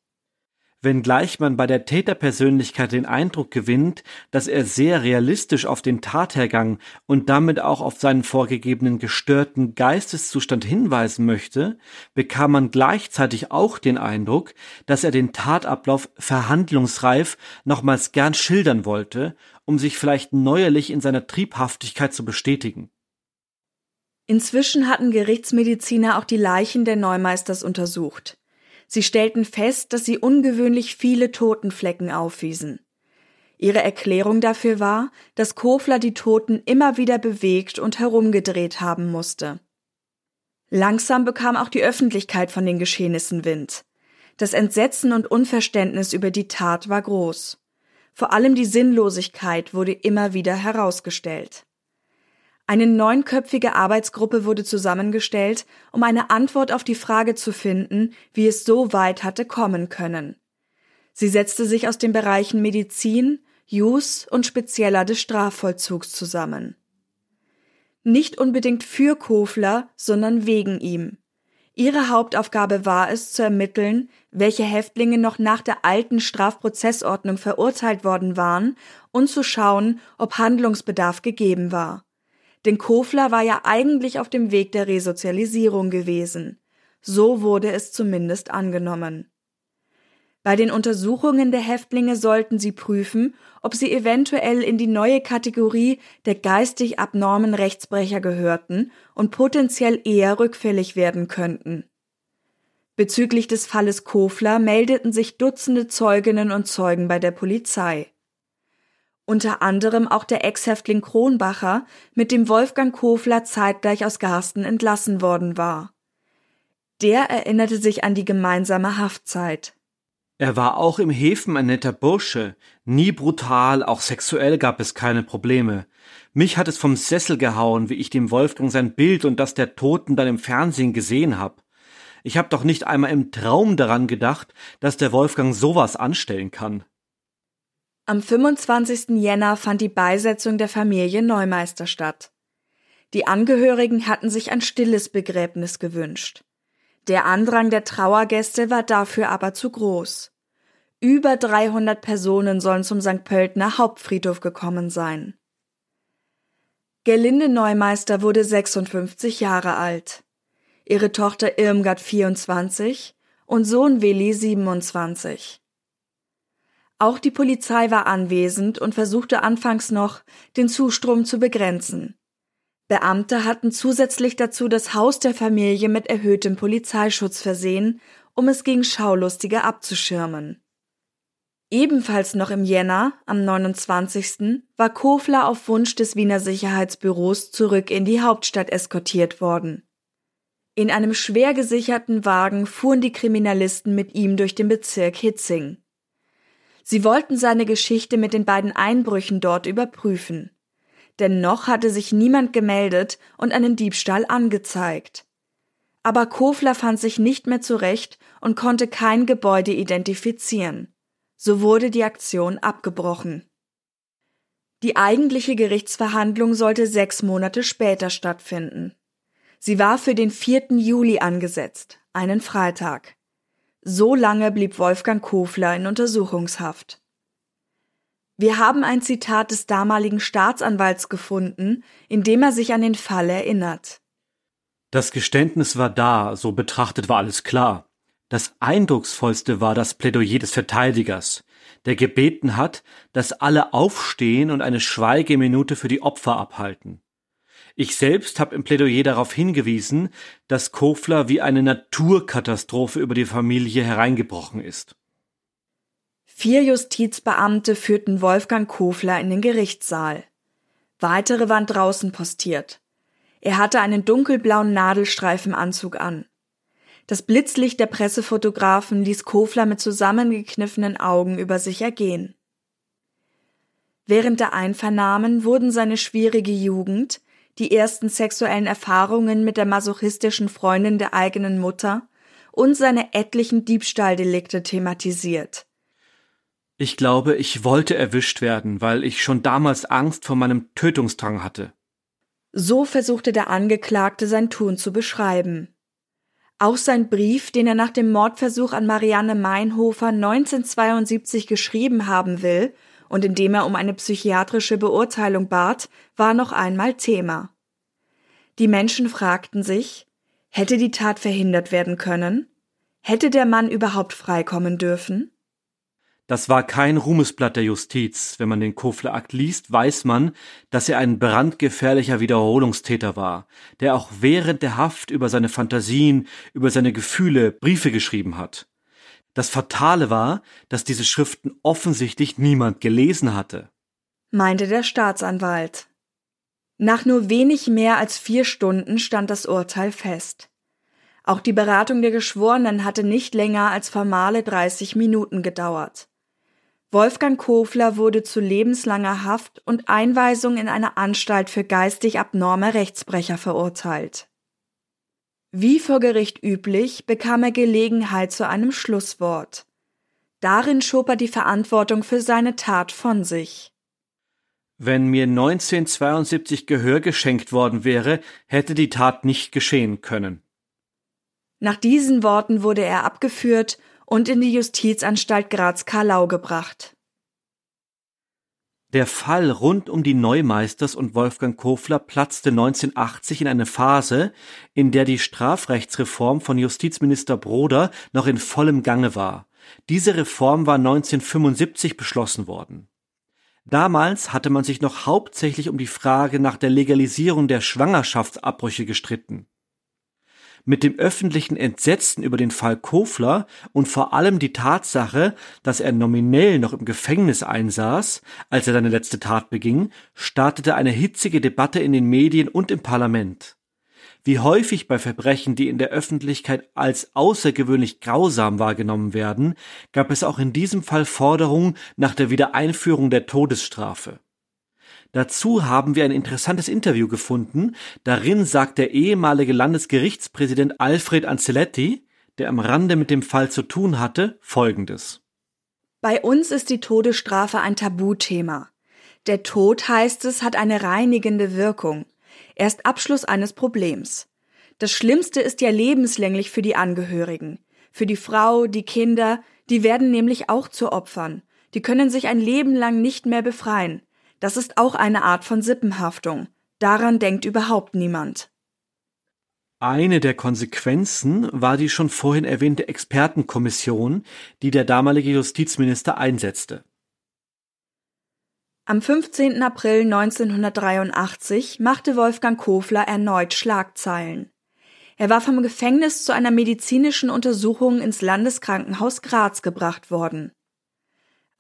wenngleich man bei der Täterpersönlichkeit den Eindruck gewinnt, dass er sehr realistisch auf den Tathergang und damit auch auf seinen vorgegebenen gestörten Geisteszustand hinweisen möchte, bekam man gleichzeitig auch den Eindruck, dass er den Tatablauf verhandlungsreif nochmals gern schildern wollte, um sich vielleicht neuerlich in seiner Triebhaftigkeit zu bestätigen. Inzwischen hatten Gerichtsmediziner auch die Leichen der Neumeisters untersucht. Sie stellten fest, dass sie ungewöhnlich viele Totenflecken aufwiesen. Ihre Erklärung dafür war, dass Kofler die Toten immer wieder bewegt und herumgedreht haben musste. Langsam bekam auch die Öffentlichkeit von den Geschehnissen Wind. Das Entsetzen und Unverständnis über die Tat war groß. Vor allem die Sinnlosigkeit wurde immer wieder herausgestellt. Eine neunköpfige Arbeitsgruppe wurde zusammengestellt, um eine Antwort auf die Frage zu finden, wie es so weit hatte kommen können. Sie setzte sich aus den Bereichen Medizin, Jus und Spezieller des Strafvollzugs zusammen. Nicht unbedingt für Kofler, sondern wegen ihm. Ihre Hauptaufgabe war es, zu ermitteln, welche Häftlinge noch nach der alten Strafprozessordnung verurteilt worden waren und zu schauen, ob Handlungsbedarf gegeben war. Denn Kofler war ja eigentlich auf dem Weg der Resozialisierung gewesen. So wurde es zumindest angenommen. Bei den Untersuchungen der Häftlinge sollten sie prüfen, ob sie eventuell in die neue Kategorie der geistig abnormen Rechtsbrecher gehörten und potenziell eher rückfällig werden könnten. Bezüglich des Falles Kofler meldeten sich Dutzende Zeuginnen und Zeugen bei der Polizei unter anderem auch der Ex-Häftling Kronbacher, mit dem Wolfgang Kofler zeitgleich aus Garsten entlassen worden war. Der erinnerte sich an die gemeinsame Haftzeit. Er war auch im Häfen ein netter Bursche, nie brutal, auch sexuell gab es keine Probleme. Mich hat es vom Sessel gehauen, wie ich dem Wolfgang sein Bild und das der Toten dann im Fernsehen gesehen hab. Ich hab doch nicht einmal im Traum daran gedacht, dass der Wolfgang sowas anstellen kann. Am 25. Jänner fand die Beisetzung der Familie Neumeister statt. Die Angehörigen hatten sich ein stilles Begräbnis gewünscht. Der Andrang der Trauergäste war dafür aber zu groß. Über 300 Personen sollen zum St. Pöltener Hauptfriedhof gekommen sein. Gerlinde Neumeister wurde 56 Jahre alt. Ihre Tochter Irmgard 24 und Sohn Willi 27. Auch die Polizei war anwesend und versuchte anfangs noch, den Zustrom zu begrenzen. Beamte hatten zusätzlich dazu das Haus der Familie mit erhöhtem Polizeischutz versehen, um es gegen Schaulustige abzuschirmen. Ebenfalls noch im Jänner, am 29. war Kofler auf Wunsch des Wiener Sicherheitsbüros zurück in die Hauptstadt eskortiert worden. In einem schwer gesicherten Wagen fuhren die Kriminalisten mit ihm durch den Bezirk Hitzing. Sie wollten seine Geschichte mit den beiden Einbrüchen dort überprüfen. Denn noch hatte sich niemand gemeldet und einen Diebstahl angezeigt. Aber Kofler fand sich nicht mehr zurecht und konnte kein Gebäude identifizieren. So wurde die Aktion abgebrochen. Die eigentliche Gerichtsverhandlung sollte sechs Monate später stattfinden. Sie war für den 4. Juli angesetzt, einen Freitag. So lange blieb Wolfgang Kofler in Untersuchungshaft. Wir haben ein Zitat des damaligen Staatsanwalts gefunden, in dem er sich an den Fall erinnert. Das Geständnis war da, so betrachtet war alles klar. Das eindrucksvollste war das Plädoyer des Verteidigers, der gebeten hat, dass alle aufstehen und eine Schweigeminute für die Opfer abhalten. Ich selbst habe im Plädoyer darauf hingewiesen, dass Kofler wie eine Naturkatastrophe über die Familie hereingebrochen ist. Vier Justizbeamte führten Wolfgang Kofler in den Gerichtssaal. Weitere waren draußen postiert. Er hatte einen dunkelblauen Nadelstreifenanzug an. Das Blitzlicht der Pressefotografen ließ Kofler mit zusammengekniffenen Augen über sich ergehen. Während der Einvernahmen wurden seine schwierige Jugend, die ersten sexuellen Erfahrungen mit der masochistischen Freundin der eigenen Mutter und seine etlichen Diebstahldelikte thematisiert. Ich glaube, ich wollte erwischt werden, weil ich schon damals Angst vor meinem Tötungsdrang hatte. So versuchte der Angeklagte sein Tun zu beschreiben. Auch sein Brief, den er nach dem Mordversuch an Marianne Meinhofer 1972 geschrieben haben will und in dem er um eine psychiatrische Beurteilung bat, war noch einmal Thema. Die Menschen fragten sich, hätte die Tat verhindert werden können? Hätte der Mann überhaupt freikommen dürfen? Das war kein Ruhmesblatt der Justiz. Wenn man den Kofler Akt liest, weiß man, dass er ein brandgefährlicher Wiederholungstäter war, der auch während der Haft über seine Fantasien, über seine Gefühle Briefe geschrieben hat. Das Fatale war, dass diese Schriften offensichtlich niemand gelesen hatte. Meinte der Staatsanwalt. Nach nur wenig mehr als vier Stunden stand das Urteil fest. Auch die Beratung der Geschworenen hatte nicht länger als formale 30 Minuten gedauert. Wolfgang Kofler wurde zu lebenslanger Haft und Einweisung in eine Anstalt für geistig abnorme Rechtsbrecher verurteilt. Wie vor Gericht üblich bekam er Gelegenheit zu einem Schlusswort. Darin schob er die Verantwortung für seine Tat von sich. Wenn mir 1972 Gehör geschenkt worden wäre, hätte die Tat nicht geschehen können. Nach diesen Worten wurde er abgeführt und in die Justizanstalt Graz-Karlau gebracht. Der Fall rund um die Neumeisters und Wolfgang Kofler platzte 1980 in eine Phase, in der die Strafrechtsreform von Justizminister Broder noch in vollem Gange war. Diese Reform war 1975 beschlossen worden. Damals hatte man sich noch hauptsächlich um die Frage nach der Legalisierung der Schwangerschaftsabbrüche gestritten mit dem öffentlichen Entsetzen über den Fall Kofler und vor allem die Tatsache, dass er nominell noch im Gefängnis einsaß, als er seine letzte Tat beging, startete eine hitzige Debatte in den Medien und im Parlament. Wie häufig bei Verbrechen, die in der Öffentlichkeit als außergewöhnlich grausam wahrgenommen werden, gab es auch in diesem Fall Forderungen nach der Wiedereinführung der Todesstrafe. Dazu haben wir ein interessantes Interview gefunden. Darin sagt der ehemalige Landesgerichtspräsident Alfred Ancelotti, der am Rande mit dem Fall zu tun hatte, Folgendes. Bei uns ist die Todesstrafe ein Tabuthema. Der Tod, heißt es, hat eine reinigende Wirkung. Er ist Abschluss eines Problems. Das Schlimmste ist ja lebenslänglich für die Angehörigen. Für die Frau, die Kinder, die werden nämlich auch zu Opfern. Die können sich ein Leben lang nicht mehr befreien. Das ist auch eine Art von Sippenhaftung. Daran denkt überhaupt niemand. Eine der Konsequenzen war die schon vorhin erwähnte Expertenkommission, die der damalige Justizminister einsetzte. Am 15. April 1983 machte Wolfgang Kofler erneut Schlagzeilen. Er war vom Gefängnis zu einer medizinischen Untersuchung ins Landeskrankenhaus Graz gebracht worden.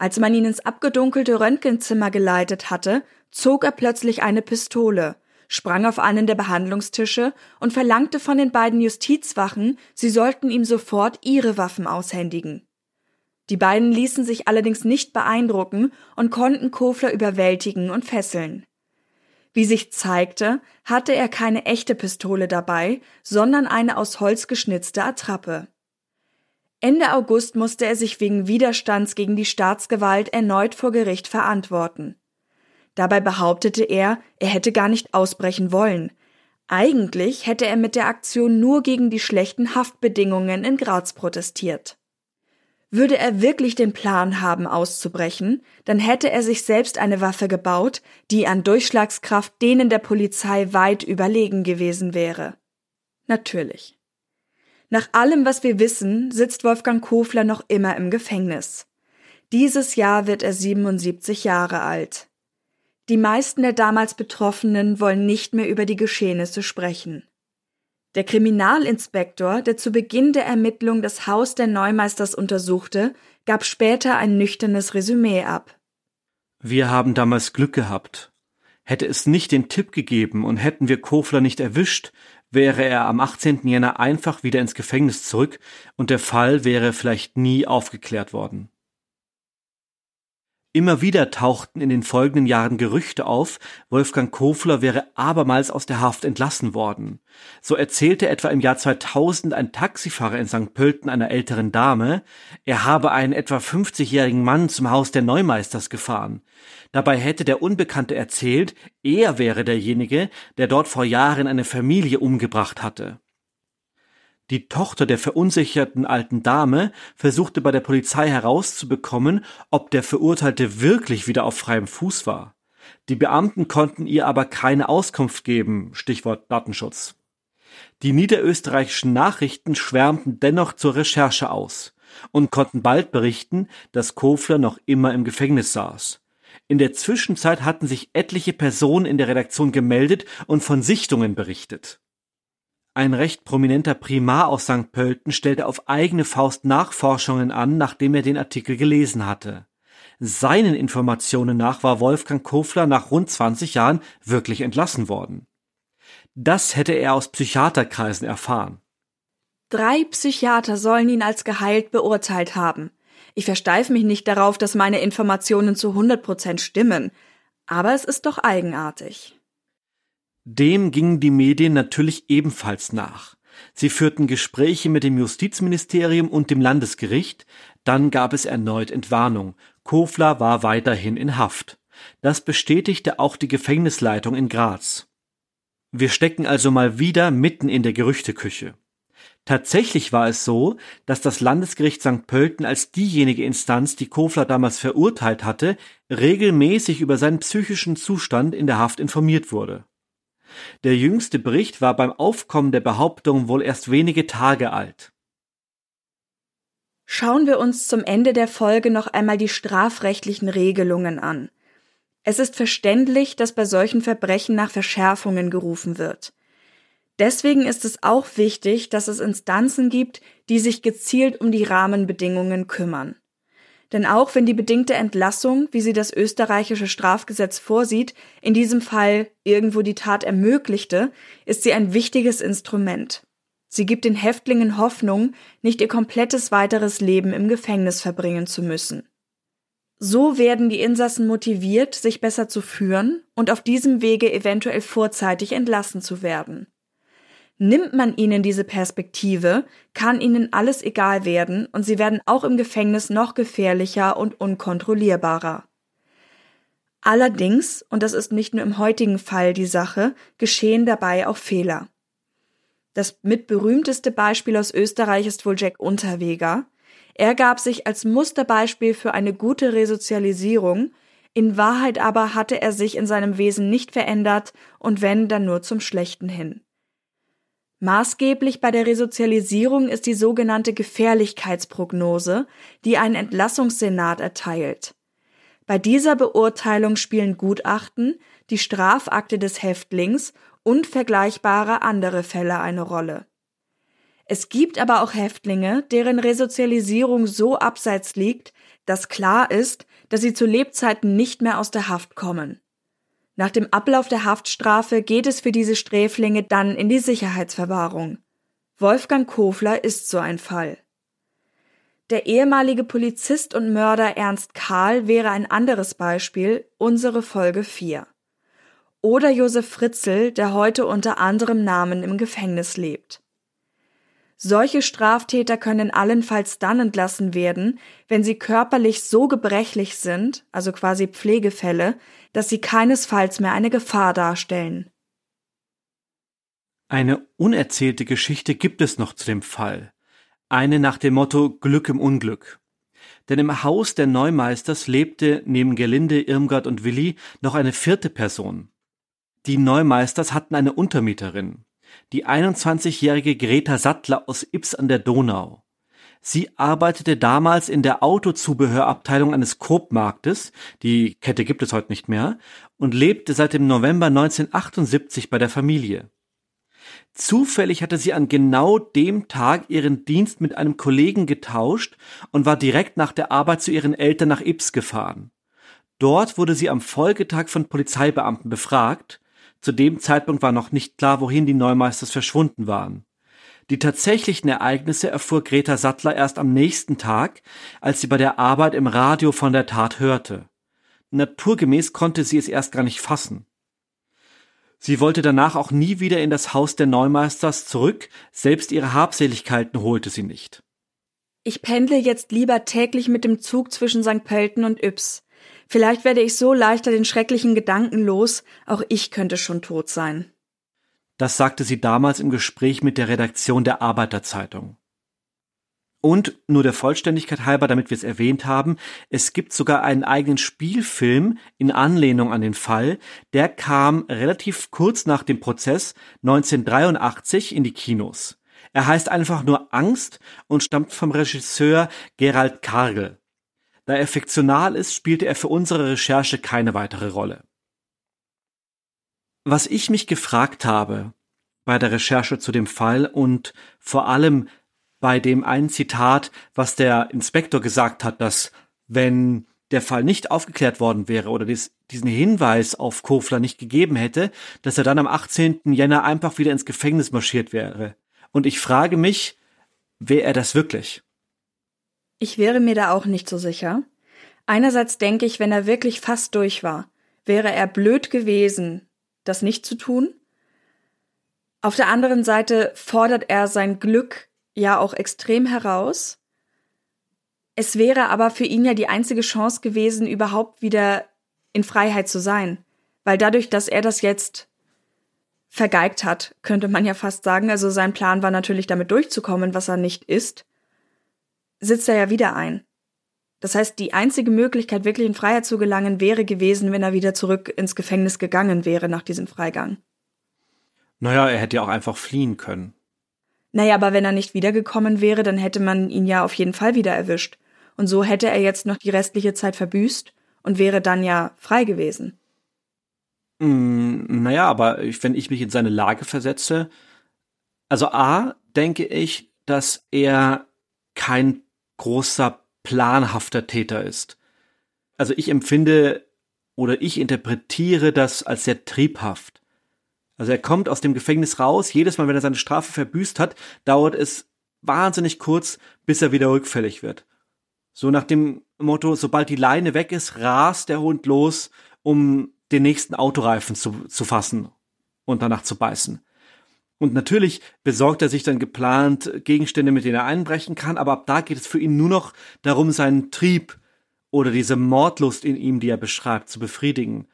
Als man ihn ins abgedunkelte Röntgenzimmer geleitet hatte, zog er plötzlich eine Pistole, sprang auf einen der Behandlungstische und verlangte von den beiden Justizwachen, sie sollten ihm sofort ihre Waffen aushändigen. Die beiden ließen sich allerdings nicht beeindrucken und konnten Kofler überwältigen und fesseln. Wie sich zeigte, hatte er keine echte Pistole dabei, sondern eine aus Holz geschnitzte Attrappe. Ende August musste er sich wegen Widerstands gegen die Staatsgewalt erneut vor Gericht verantworten. Dabei behauptete er, er hätte gar nicht ausbrechen wollen. Eigentlich hätte er mit der Aktion nur gegen die schlechten Haftbedingungen in Graz protestiert. Würde er wirklich den Plan haben, auszubrechen, dann hätte er sich selbst eine Waffe gebaut, die an Durchschlagskraft denen der Polizei weit überlegen gewesen wäre. Natürlich. Nach allem, was wir wissen, sitzt Wolfgang Kofler noch immer im Gefängnis. Dieses Jahr wird er 77 Jahre alt. Die meisten der damals Betroffenen wollen nicht mehr über die Geschehnisse sprechen. Der Kriminalinspektor, der zu Beginn der Ermittlung das Haus der Neumeisters untersuchte, gab später ein nüchternes Resümee ab. Wir haben damals Glück gehabt. Hätte es nicht den Tipp gegeben und hätten wir Kofler nicht erwischt, wäre er am 18. Jänner einfach wieder ins Gefängnis zurück und der Fall wäre vielleicht nie aufgeklärt worden. Immer wieder tauchten in den folgenden Jahren Gerüchte auf, Wolfgang Kofler wäre abermals aus der Haft entlassen worden. So erzählte etwa im Jahr 2000 ein Taxifahrer in St. Pölten einer älteren Dame, er habe einen etwa 50-jährigen Mann zum Haus der Neumeisters gefahren. Dabei hätte der Unbekannte erzählt, er wäre derjenige, der dort vor Jahren eine Familie umgebracht hatte. Die Tochter der verunsicherten alten Dame versuchte bei der Polizei herauszubekommen, ob der Verurteilte wirklich wieder auf freiem Fuß war. Die Beamten konnten ihr aber keine Auskunft geben, Stichwort Datenschutz. Die niederösterreichischen Nachrichten schwärmten dennoch zur Recherche aus und konnten bald berichten, dass Kofler noch immer im Gefängnis saß. In der Zwischenzeit hatten sich etliche Personen in der Redaktion gemeldet und von Sichtungen berichtet. Ein recht prominenter Primar aus St. Pölten stellte auf eigene Faust Nachforschungen an, nachdem er den Artikel gelesen hatte. Seinen Informationen nach war Wolfgang Kofler nach rund 20 Jahren wirklich entlassen worden. Das hätte er aus Psychiaterkreisen erfahren. Drei Psychiater sollen ihn als geheilt beurteilt haben. Ich versteife mich nicht darauf, dass meine Informationen zu 100 Prozent stimmen. Aber es ist doch eigenartig. Dem gingen die Medien natürlich ebenfalls nach. Sie führten Gespräche mit dem Justizministerium und dem Landesgericht, dann gab es erneut Entwarnung. Kofler war weiterhin in Haft. Das bestätigte auch die Gefängnisleitung in Graz. Wir stecken also mal wieder mitten in der Gerüchteküche. Tatsächlich war es so, dass das Landesgericht St. Pölten als diejenige Instanz, die Kofler damals verurteilt hatte, regelmäßig über seinen psychischen Zustand in der Haft informiert wurde. Der jüngste Bericht war beim Aufkommen der Behauptung wohl erst wenige Tage alt. Schauen wir uns zum Ende der Folge noch einmal die strafrechtlichen Regelungen an. Es ist verständlich, dass bei solchen Verbrechen nach Verschärfungen gerufen wird. Deswegen ist es auch wichtig, dass es Instanzen gibt, die sich gezielt um die Rahmenbedingungen kümmern. Denn auch wenn die bedingte Entlassung, wie sie das österreichische Strafgesetz vorsieht, in diesem Fall irgendwo die Tat ermöglichte, ist sie ein wichtiges Instrument. Sie gibt den Häftlingen Hoffnung, nicht ihr komplettes weiteres Leben im Gefängnis verbringen zu müssen. So werden die Insassen motiviert, sich besser zu führen und auf diesem Wege eventuell vorzeitig entlassen zu werden. Nimmt man ihnen diese Perspektive, kann ihnen alles egal werden und sie werden auch im Gefängnis noch gefährlicher und unkontrollierbarer. Allerdings, und das ist nicht nur im heutigen Fall die Sache, geschehen dabei auch Fehler. Das mitberühmteste Beispiel aus Österreich ist wohl Jack Unterweger. Er gab sich als Musterbeispiel für eine gute Resozialisierung, in Wahrheit aber hatte er sich in seinem Wesen nicht verändert und wenn, dann nur zum Schlechten hin. Maßgeblich bei der Resozialisierung ist die sogenannte Gefährlichkeitsprognose, die ein Entlassungssenat erteilt. Bei dieser Beurteilung spielen Gutachten, die Strafakte des Häftlings und vergleichbare andere Fälle eine Rolle. Es gibt aber auch Häftlinge, deren Resozialisierung so abseits liegt, dass klar ist, dass sie zu Lebzeiten nicht mehr aus der Haft kommen. Nach dem Ablauf der Haftstrafe geht es für diese Sträflinge dann in die Sicherheitsverwahrung. Wolfgang Kofler ist so ein Fall. Der ehemalige Polizist und Mörder Ernst Karl wäre ein anderes Beispiel, unsere Folge 4. Oder Josef Fritzl, der heute unter anderem Namen im Gefängnis lebt. Solche Straftäter können allenfalls dann entlassen werden, wenn sie körperlich so gebrechlich sind, also quasi Pflegefälle, dass sie keinesfalls mehr eine Gefahr darstellen. Eine unerzählte Geschichte gibt es noch zu dem Fall. Eine nach dem Motto Glück im Unglück. Denn im Haus der Neumeisters lebte neben Gelinde, Irmgard und Willi noch eine vierte Person. Die Neumeisters hatten eine Untermieterin die 21-jährige Greta Sattler aus Ips an der Donau. Sie arbeitete damals in der Autozubehörabteilung eines Coop-Marktes, die Kette gibt es heute nicht mehr, und lebte seit dem November 1978 bei der Familie. Zufällig hatte sie an genau dem Tag ihren Dienst mit einem Kollegen getauscht und war direkt nach der Arbeit zu ihren Eltern nach Ips gefahren. Dort wurde sie am Folgetag von Polizeibeamten befragt Zu dem Zeitpunkt war noch nicht klar, wohin die Neumeisters verschwunden waren. Die tatsächlichen Ereignisse erfuhr Greta Sattler erst am nächsten Tag, als sie bei der Arbeit im Radio von der Tat hörte. Naturgemäß konnte sie es erst gar nicht fassen. Sie wollte danach auch nie wieder in das Haus der Neumeisters zurück, selbst ihre Habseligkeiten holte sie nicht. Ich pendle jetzt lieber täglich mit dem Zug zwischen St. Pölten und Yps. Vielleicht werde ich so leichter den schrecklichen Gedanken los, auch ich könnte schon tot sein. Das sagte sie damals im Gespräch mit der Redaktion der Arbeiterzeitung. Und nur der Vollständigkeit halber, damit wir es erwähnt haben, es gibt sogar einen eigenen Spielfilm in Anlehnung an den Fall. Der kam relativ kurz nach dem Prozess 1983 in die Kinos. Er heißt einfach nur Angst und stammt vom Regisseur Gerald Kargel. Da er fiktional ist, spielte er für unsere Recherche keine weitere Rolle. Was ich mich gefragt habe bei der Recherche zu dem Fall und vor allem bei dem einen Zitat, was der Inspektor gesagt hat, dass wenn der Fall nicht aufgeklärt worden wäre oder dies, diesen Hinweis auf Kofler nicht gegeben hätte, dass er dann am 18. Jänner einfach wieder ins Gefängnis marschiert wäre. Und ich frage mich, wäre er das wirklich? Ich wäre mir da auch nicht so sicher. Einerseits denke ich, wenn er wirklich fast durch war, wäre er blöd gewesen, das nicht zu tun. Auf der anderen Seite fordert er sein Glück ja auch extrem heraus. Es wäre aber für ihn ja die einzige Chance gewesen, überhaupt wieder in Freiheit zu sein. Weil dadurch, dass er das jetzt vergeigt hat, könnte man ja fast sagen, also sein Plan war natürlich damit durchzukommen, was er nicht ist, sitzt er ja wieder ein. Das heißt, die einzige Möglichkeit, wirklich in Freiheit zu gelangen, wäre gewesen, wenn er wieder zurück ins Gefängnis gegangen wäre nach diesem Freigang. Naja, er hätte ja auch einfach fliehen können. Naja, aber wenn er nicht wiedergekommen wäre, dann hätte man ihn ja auf jeden Fall wieder erwischt. Und so hätte er jetzt noch die restliche Zeit verbüßt und wäre dann ja frei gewesen. Mm, naja, aber wenn ich mich in seine Lage versetze, also A, denke ich, dass er kein großer planhafter Täter ist. Also ich empfinde oder ich interpretiere das als sehr triebhaft. Also er kommt aus dem Gefängnis raus, jedes Mal, wenn er seine Strafe verbüßt hat, dauert es wahnsinnig kurz, bis er wieder rückfällig wird. So nach dem Motto, sobald die Leine weg ist, rast der Hund los, um den nächsten Autoreifen zu, zu fassen und danach zu beißen. Und natürlich besorgt er sich dann geplant Gegenstände, mit denen er einbrechen kann, aber ab da geht es für ihn nur noch darum, seinen Trieb oder diese Mordlust in ihm, die er beschreibt, zu befriedigen.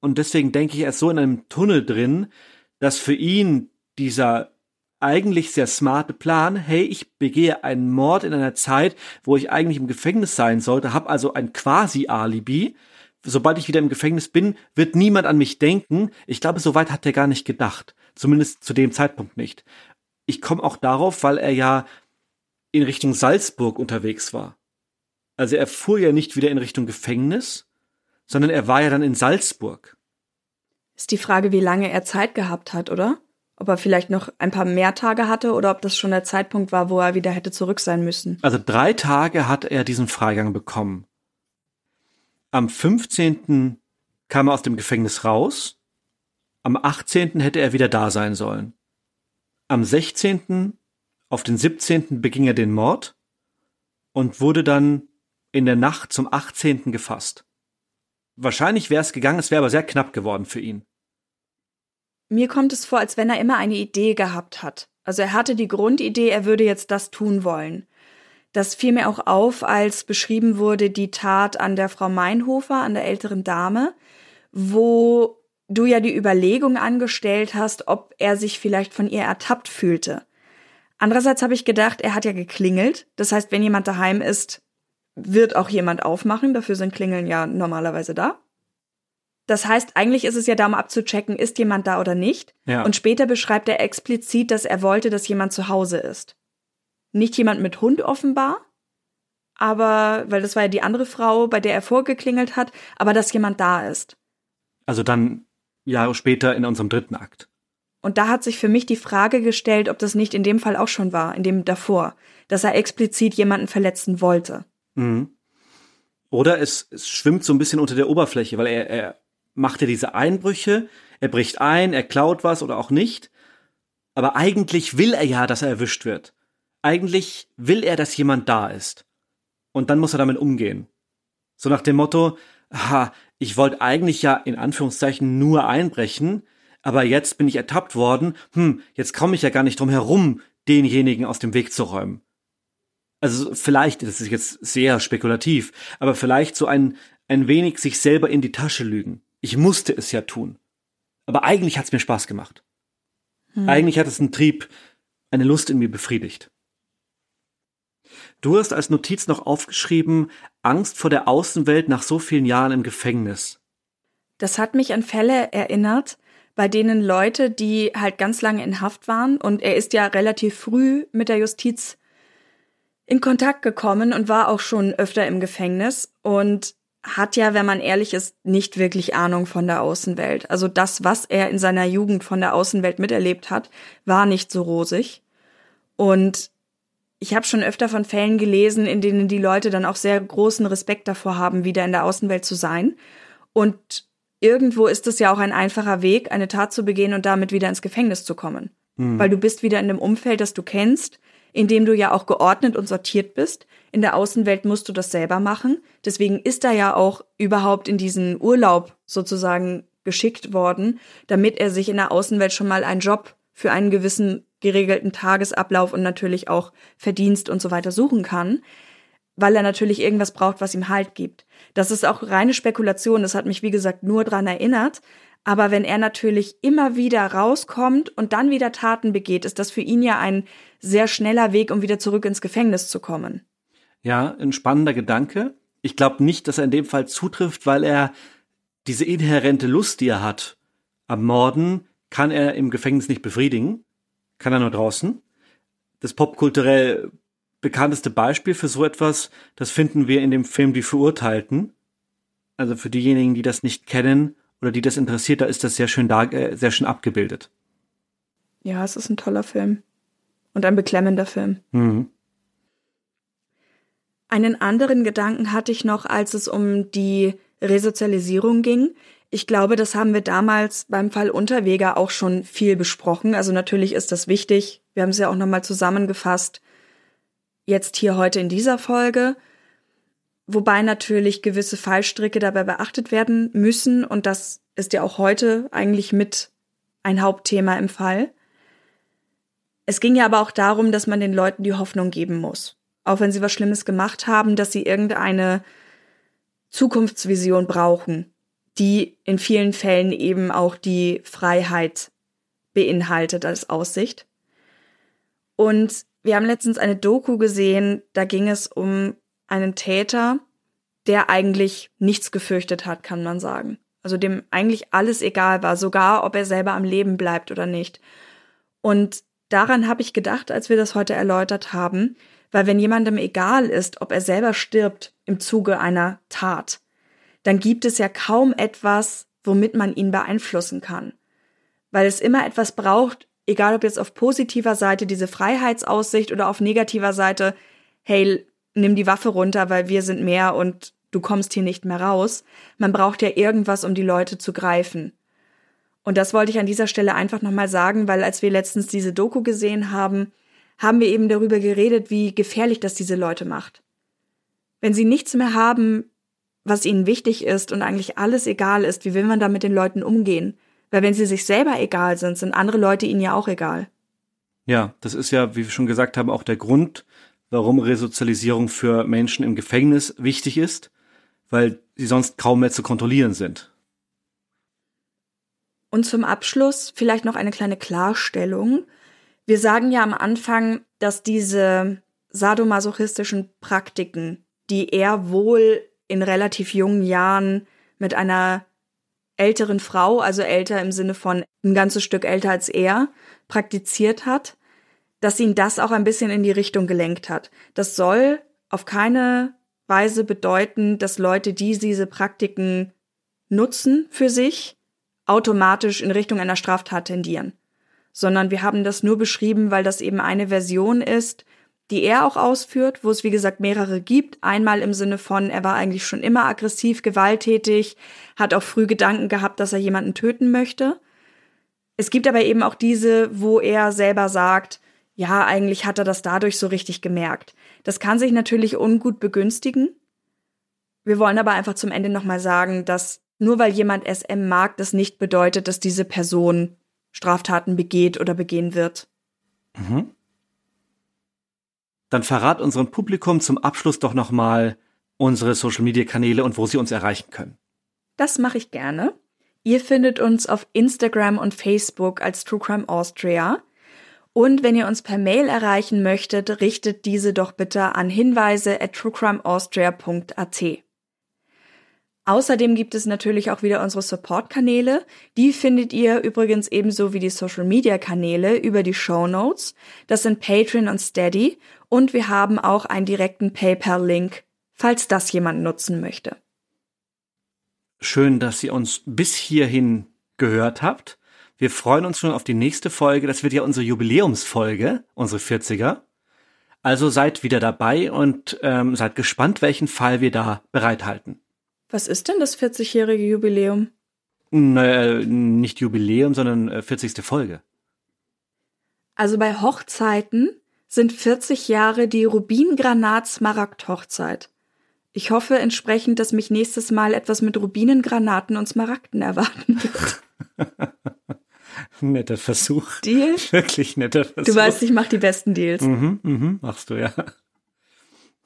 Und deswegen denke ich, er ist so in einem Tunnel drin, dass für ihn dieser eigentlich sehr smarte Plan, hey, ich begehe einen Mord in einer Zeit, wo ich eigentlich im Gefängnis sein sollte, habe also ein Quasi-Alibi. Sobald ich wieder im Gefängnis bin, wird niemand an mich denken. Ich glaube, so weit hat er gar nicht gedacht. Zumindest zu dem Zeitpunkt nicht. Ich komme auch darauf, weil er ja in Richtung Salzburg unterwegs war. Also er fuhr ja nicht wieder in Richtung Gefängnis, sondern er war ja dann in Salzburg. Ist die Frage, wie lange er Zeit gehabt hat, oder? Ob er vielleicht noch ein paar mehr Tage hatte oder ob das schon der Zeitpunkt war, wo er wieder hätte zurück sein müssen. Also drei Tage hat er diesen Freigang bekommen. Am 15. kam er aus dem Gefängnis raus am 18. hätte er wieder da sein sollen. Am 16. auf den 17. beging er den Mord und wurde dann in der Nacht zum 18. gefasst. Wahrscheinlich wäre es gegangen, es wäre aber sehr knapp geworden für ihn. Mir kommt es vor, als wenn er immer eine Idee gehabt hat. Also er hatte die Grundidee, er würde jetzt das tun wollen. Das fiel mir auch auf, als beschrieben wurde die Tat an der Frau Meinhofer, an der älteren Dame, wo du ja die Überlegung angestellt hast, ob er sich vielleicht von ihr ertappt fühlte. Andererseits habe ich gedacht, er hat ja geklingelt. Das heißt, wenn jemand daheim ist, wird auch jemand aufmachen. Dafür sind Klingeln ja normalerweise da. Das heißt, eigentlich ist es ja da, um abzuchecken, ist jemand da oder nicht. Ja. Und später beschreibt er explizit, dass er wollte, dass jemand zu Hause ist. Nicht jemand mit Hund offenbar, aber, weil das war ja die andere Frau, bei der er vorgeklingelt hat, aber dass jemand da ist. Also dann Jahre später in unserem dritten Akt. Und da hat sich für mich die Frage gestellt, ob das nicht in dem Fall auch schon war, in dem davor, dass er explizit jemanden verletzen wollte. Mhm. Oder es, es schwimmt so ein bisschen unter der Oberfläche, weil er, er machte diese Einbrüche, Er bricht ein, er klaut was oder auch nicht. Aber eigentlich will er ja, dass er erwischt wird. Eigentlich will er, dass jemand da ist. Und dann muss er damit umgehen. So nach dem Motto, ha, ich wollte eigentlich ja in Anführungszeichen nur einbrechen, aber jetzt bin ich ertappt worden, hm, jetzt komme ich ja gar nicht drum herum, denjenigen aus dem Weg zu räumen. Also vielleicht, das ist jetzt sehr spekulativ, aber vielleicht so ein, ein wenig sich selber in die Tasche lügen. Ich musste es ja tun. Aber eigentlich hat es mir Spaß gemacht. Hm. Eigentlich hat es einen Trieb, eine Lust in mir befriedigt. Du hast als Notiz noch aufgeschrieben, Angst vor der Außenwelt nach so vielen Jahren im Gefängnis. Das hat mich an Fälle erinnert, bei denen Leute, die halt ganz lange in Haft waren, und er ist ja relativ früh mit der Justiz in Kontakt gekommen und war auch schon öfter im Gefängnis und hat ja, wenn man ehrlich ist, nicht wirklich Ahnung von der Außenwelt. Also das, was er in seiner Jugend von der Außenwelt miterlebt hat, war nicht so rosig. Und ich habe schon öfter von Fällen gelesen, in denen die Leute dann auch sehr großen Respekt davor haben, wieder in der Außenwelt zu sein. Und irgendwo ist es ja auch ein einfacher Weg, eine Tat zu begehen und damit wieder ins Gefängnis zu kommen. Hm. Weil du bist wieder in dem Umfeld, das du kennst, in dem du ja auch geordnet und sortiert bist. In der Außenwelt musst du das selber machen. Deswegen ist er ja auch überhaupt in diesen Urlaub sozusagen geschickt worden, damit er sich in der Außenwelt schon mal einen Job für einen gewissen geregelten Tagesablauf und natürlich auch Verdienst und so weiter suchen kann, weil er natürlich irgendwas braucht, was ihm Halt gibt. Das ist auch reine Spekulation, das hat mich wie gesagt nur dran erinnert, aber wenn er natürlich immer wieder rauskommt und dann wieder Taten begeht, ist das für ihn ja ein sehr schneller Weg, um wieder zurück ins Gefängnis zu kommen. Ja, ein spannender Gedanke. Ich glaube nicht, dass er in dem Fall zutrifft, weil er diese inhärente Lust, die er hat, am Morden, kann er im Gefängnis nicht befriedigen, kann er nur draußen. Das popkulturell bekannteste Beispiel für so etwas, das finden wir in dem Film Die Verurteilten. Also für diejenigen, die das nicht kennen, oder die das interessiert, da ist das sehr schön da, äh, sehr schön abgebildet. Ja, es ist ein toller Film. Und ein beklemmender Film. Mhm. Einen anderen Gedanken hatte ich noch, als es um die Resozialisierung ging. Ich glaube, das haben wir damals beim Fall Unterweger auch schon viel besprochen. Also natürlich ist das wichtig. Wir haben es ja auch nochmal zusammengefasst. Jetzt hier heute in dieser Folge wobei natürlich gewisse Fallstricke dabei beachtet werden müssen und das ist ja auch heute eigentlich mit ein Hauptthema im Fall. Es ging ja aber auch darum, dass man den Leuten die Hoffnung geben muss, auch wenn sie was Schlimmes gemacht haben, dass sie irgendeine Zukunftsvision brauchen, die in vielen Fällen eben auch die Freiheit beinhaltet als Aussicht. Und wir haben letztens eine Doku gesehen, da ging es um einen Täter, der eigentlich nichts gefürchtet hat, kann man sagen. Also dem eigentlich alles egal war, sogar ob er selber am Leben bleibt oder nicht. Und daran habe ich gedacht, als wir das heute erläutert haben, weil wenn jemandem egal ist, ob er selber stirbt im Zuge einer Tat, dann gibt es ja kaum etwas, womit man ihn beeinflussen kann. Weil es immer etwas braucht, egal ob jetzt auf positiver Seite diese Freiheitsaussicht oder auf negativer Seite, hey, nimm die Waffe runter, weil wir sind mehr und du kommst hier nicht mehr raus. Man braucht ja irgendwas, um die Leute zu greifen. Und das wollte ich an dieser Stelle einfach nochmal sagen, weil als wir letztens diese Doku gesehen haben, haben wir eben darüber geredet, wie gefährlich das diese Leute macht. Wenn sie nichts mehr haben, was ihnen wichtig ist und eigentlich alles egal ist, wie will man da mit den Leuten umgehen? Weil wenn sie sich selber egal sind, sind andere Leute ihnen ja auch egal. Ja, das ist ja, wie wir schon gesagt haben, auch der Grund, warum Resozialisierung für Menschen im Gefängnis wichtig ist, weil sie sonst kaum mehr zu kontrollieren sind. Und zum Abschluss vielleicht noch eine kleine Klarstellung. Wir sagen ja am Anfang, dass diese sadomasochistischen Praktiken, die er wohl in relativ jungen Jahren mit einer älteren Frau, also älter im Sinne von ein ganzes Stück älter als er, praktiziert hat, dass ihn das auch ein bisschen in die Richtung gelenkt hat. Das soll auf keine Weise bedeuten, dass Leute, die diese Praktiken nutzen für sich, automatisch in Richtung einer Straftat tendieren. Sondern wir haben das nur beschrieben, weil das eben eine Version ist, die er auch ausführt, wo es wie gesagt mehrere gibt. Einmal im Sinne von, er war eigentlich schon immer aggressiv, gewalttätig, hat auch früh Gedanken gehabt, dass er jemanden töten möchte. Es gibt aber eben auch diese, wo er selber sagt, ja, eigentlich hat er das dadurch so richtig gemerkt. Das kann sich natürlich ungut begünstigen. Wir wollen aber einfach zum Ende nochmal sagen, dass nur weil jemand SM mag, das nicht bedeutet, dass diese Person Straftaten begeht oder begehen wird. Mhm. Dann verrat unserem Publikum zum Abschluss doch nochmal unsere Social Media Kanäle und wo sie uns erreichen können. Das mache ich gerne. Ihr findet uns auf Instagram und Facebook als True Crime Austria. Und wenn ihr uns per Mail erreichen möchtet, richtet diese doch bitte an hinweise at truecrimeaustria.at. Außerdem gibt es natürlich auch wieder unsere Support-Kanäle. Die findet ihr übrigens ebenso wie die Social-Media-Kanäle über die Show Notes. Das sind Patreon und Steady. Und wir haben auch einen direkten PayPal-Link, falls das jemand nutzen möchte. Schön, dass ihr uns bis hierhin gehört habt. Wir freuen uns schon auf die nächste Folge. Das wird ja unsere Jubiläumsfolge, unsere 40er. Also seid wieder dabei und ähm, seid gespannt, welchen Fall wir da bereithalten. Was ist denn das 40-jährige Jubiläum? Naja, nicht Jubiläum, sondern äh, 40. Folge. Also bei Hochzeiten sind 40 Jahre die Rubingranat-Smaragd-Hochzeit. Ich hoffe entsprechend, dass mich nächstes Mal etwas mit Rubinengranaten und Smaragden erwarten wird. netter Versuch. Deal? Wirklich netter Versuch. Du weißt, ich mach die besten Deals. Mhm, mhm, machst du ja.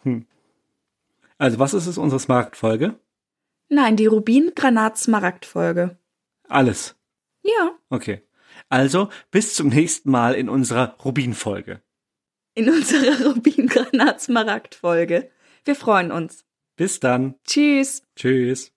Hm. Also, was ist es unsere Smaragd-Folge? Nein, die Rubin-Granat-Smaragd-Folge. Alles. Ja. Okay. Also, bis zum nächsten Mal in unserer Rubin-Folge. In unserer Rubin-Granat-Smaragd-Folge. Wir freuen uns. Bis dann. Tschüss. Tschüss.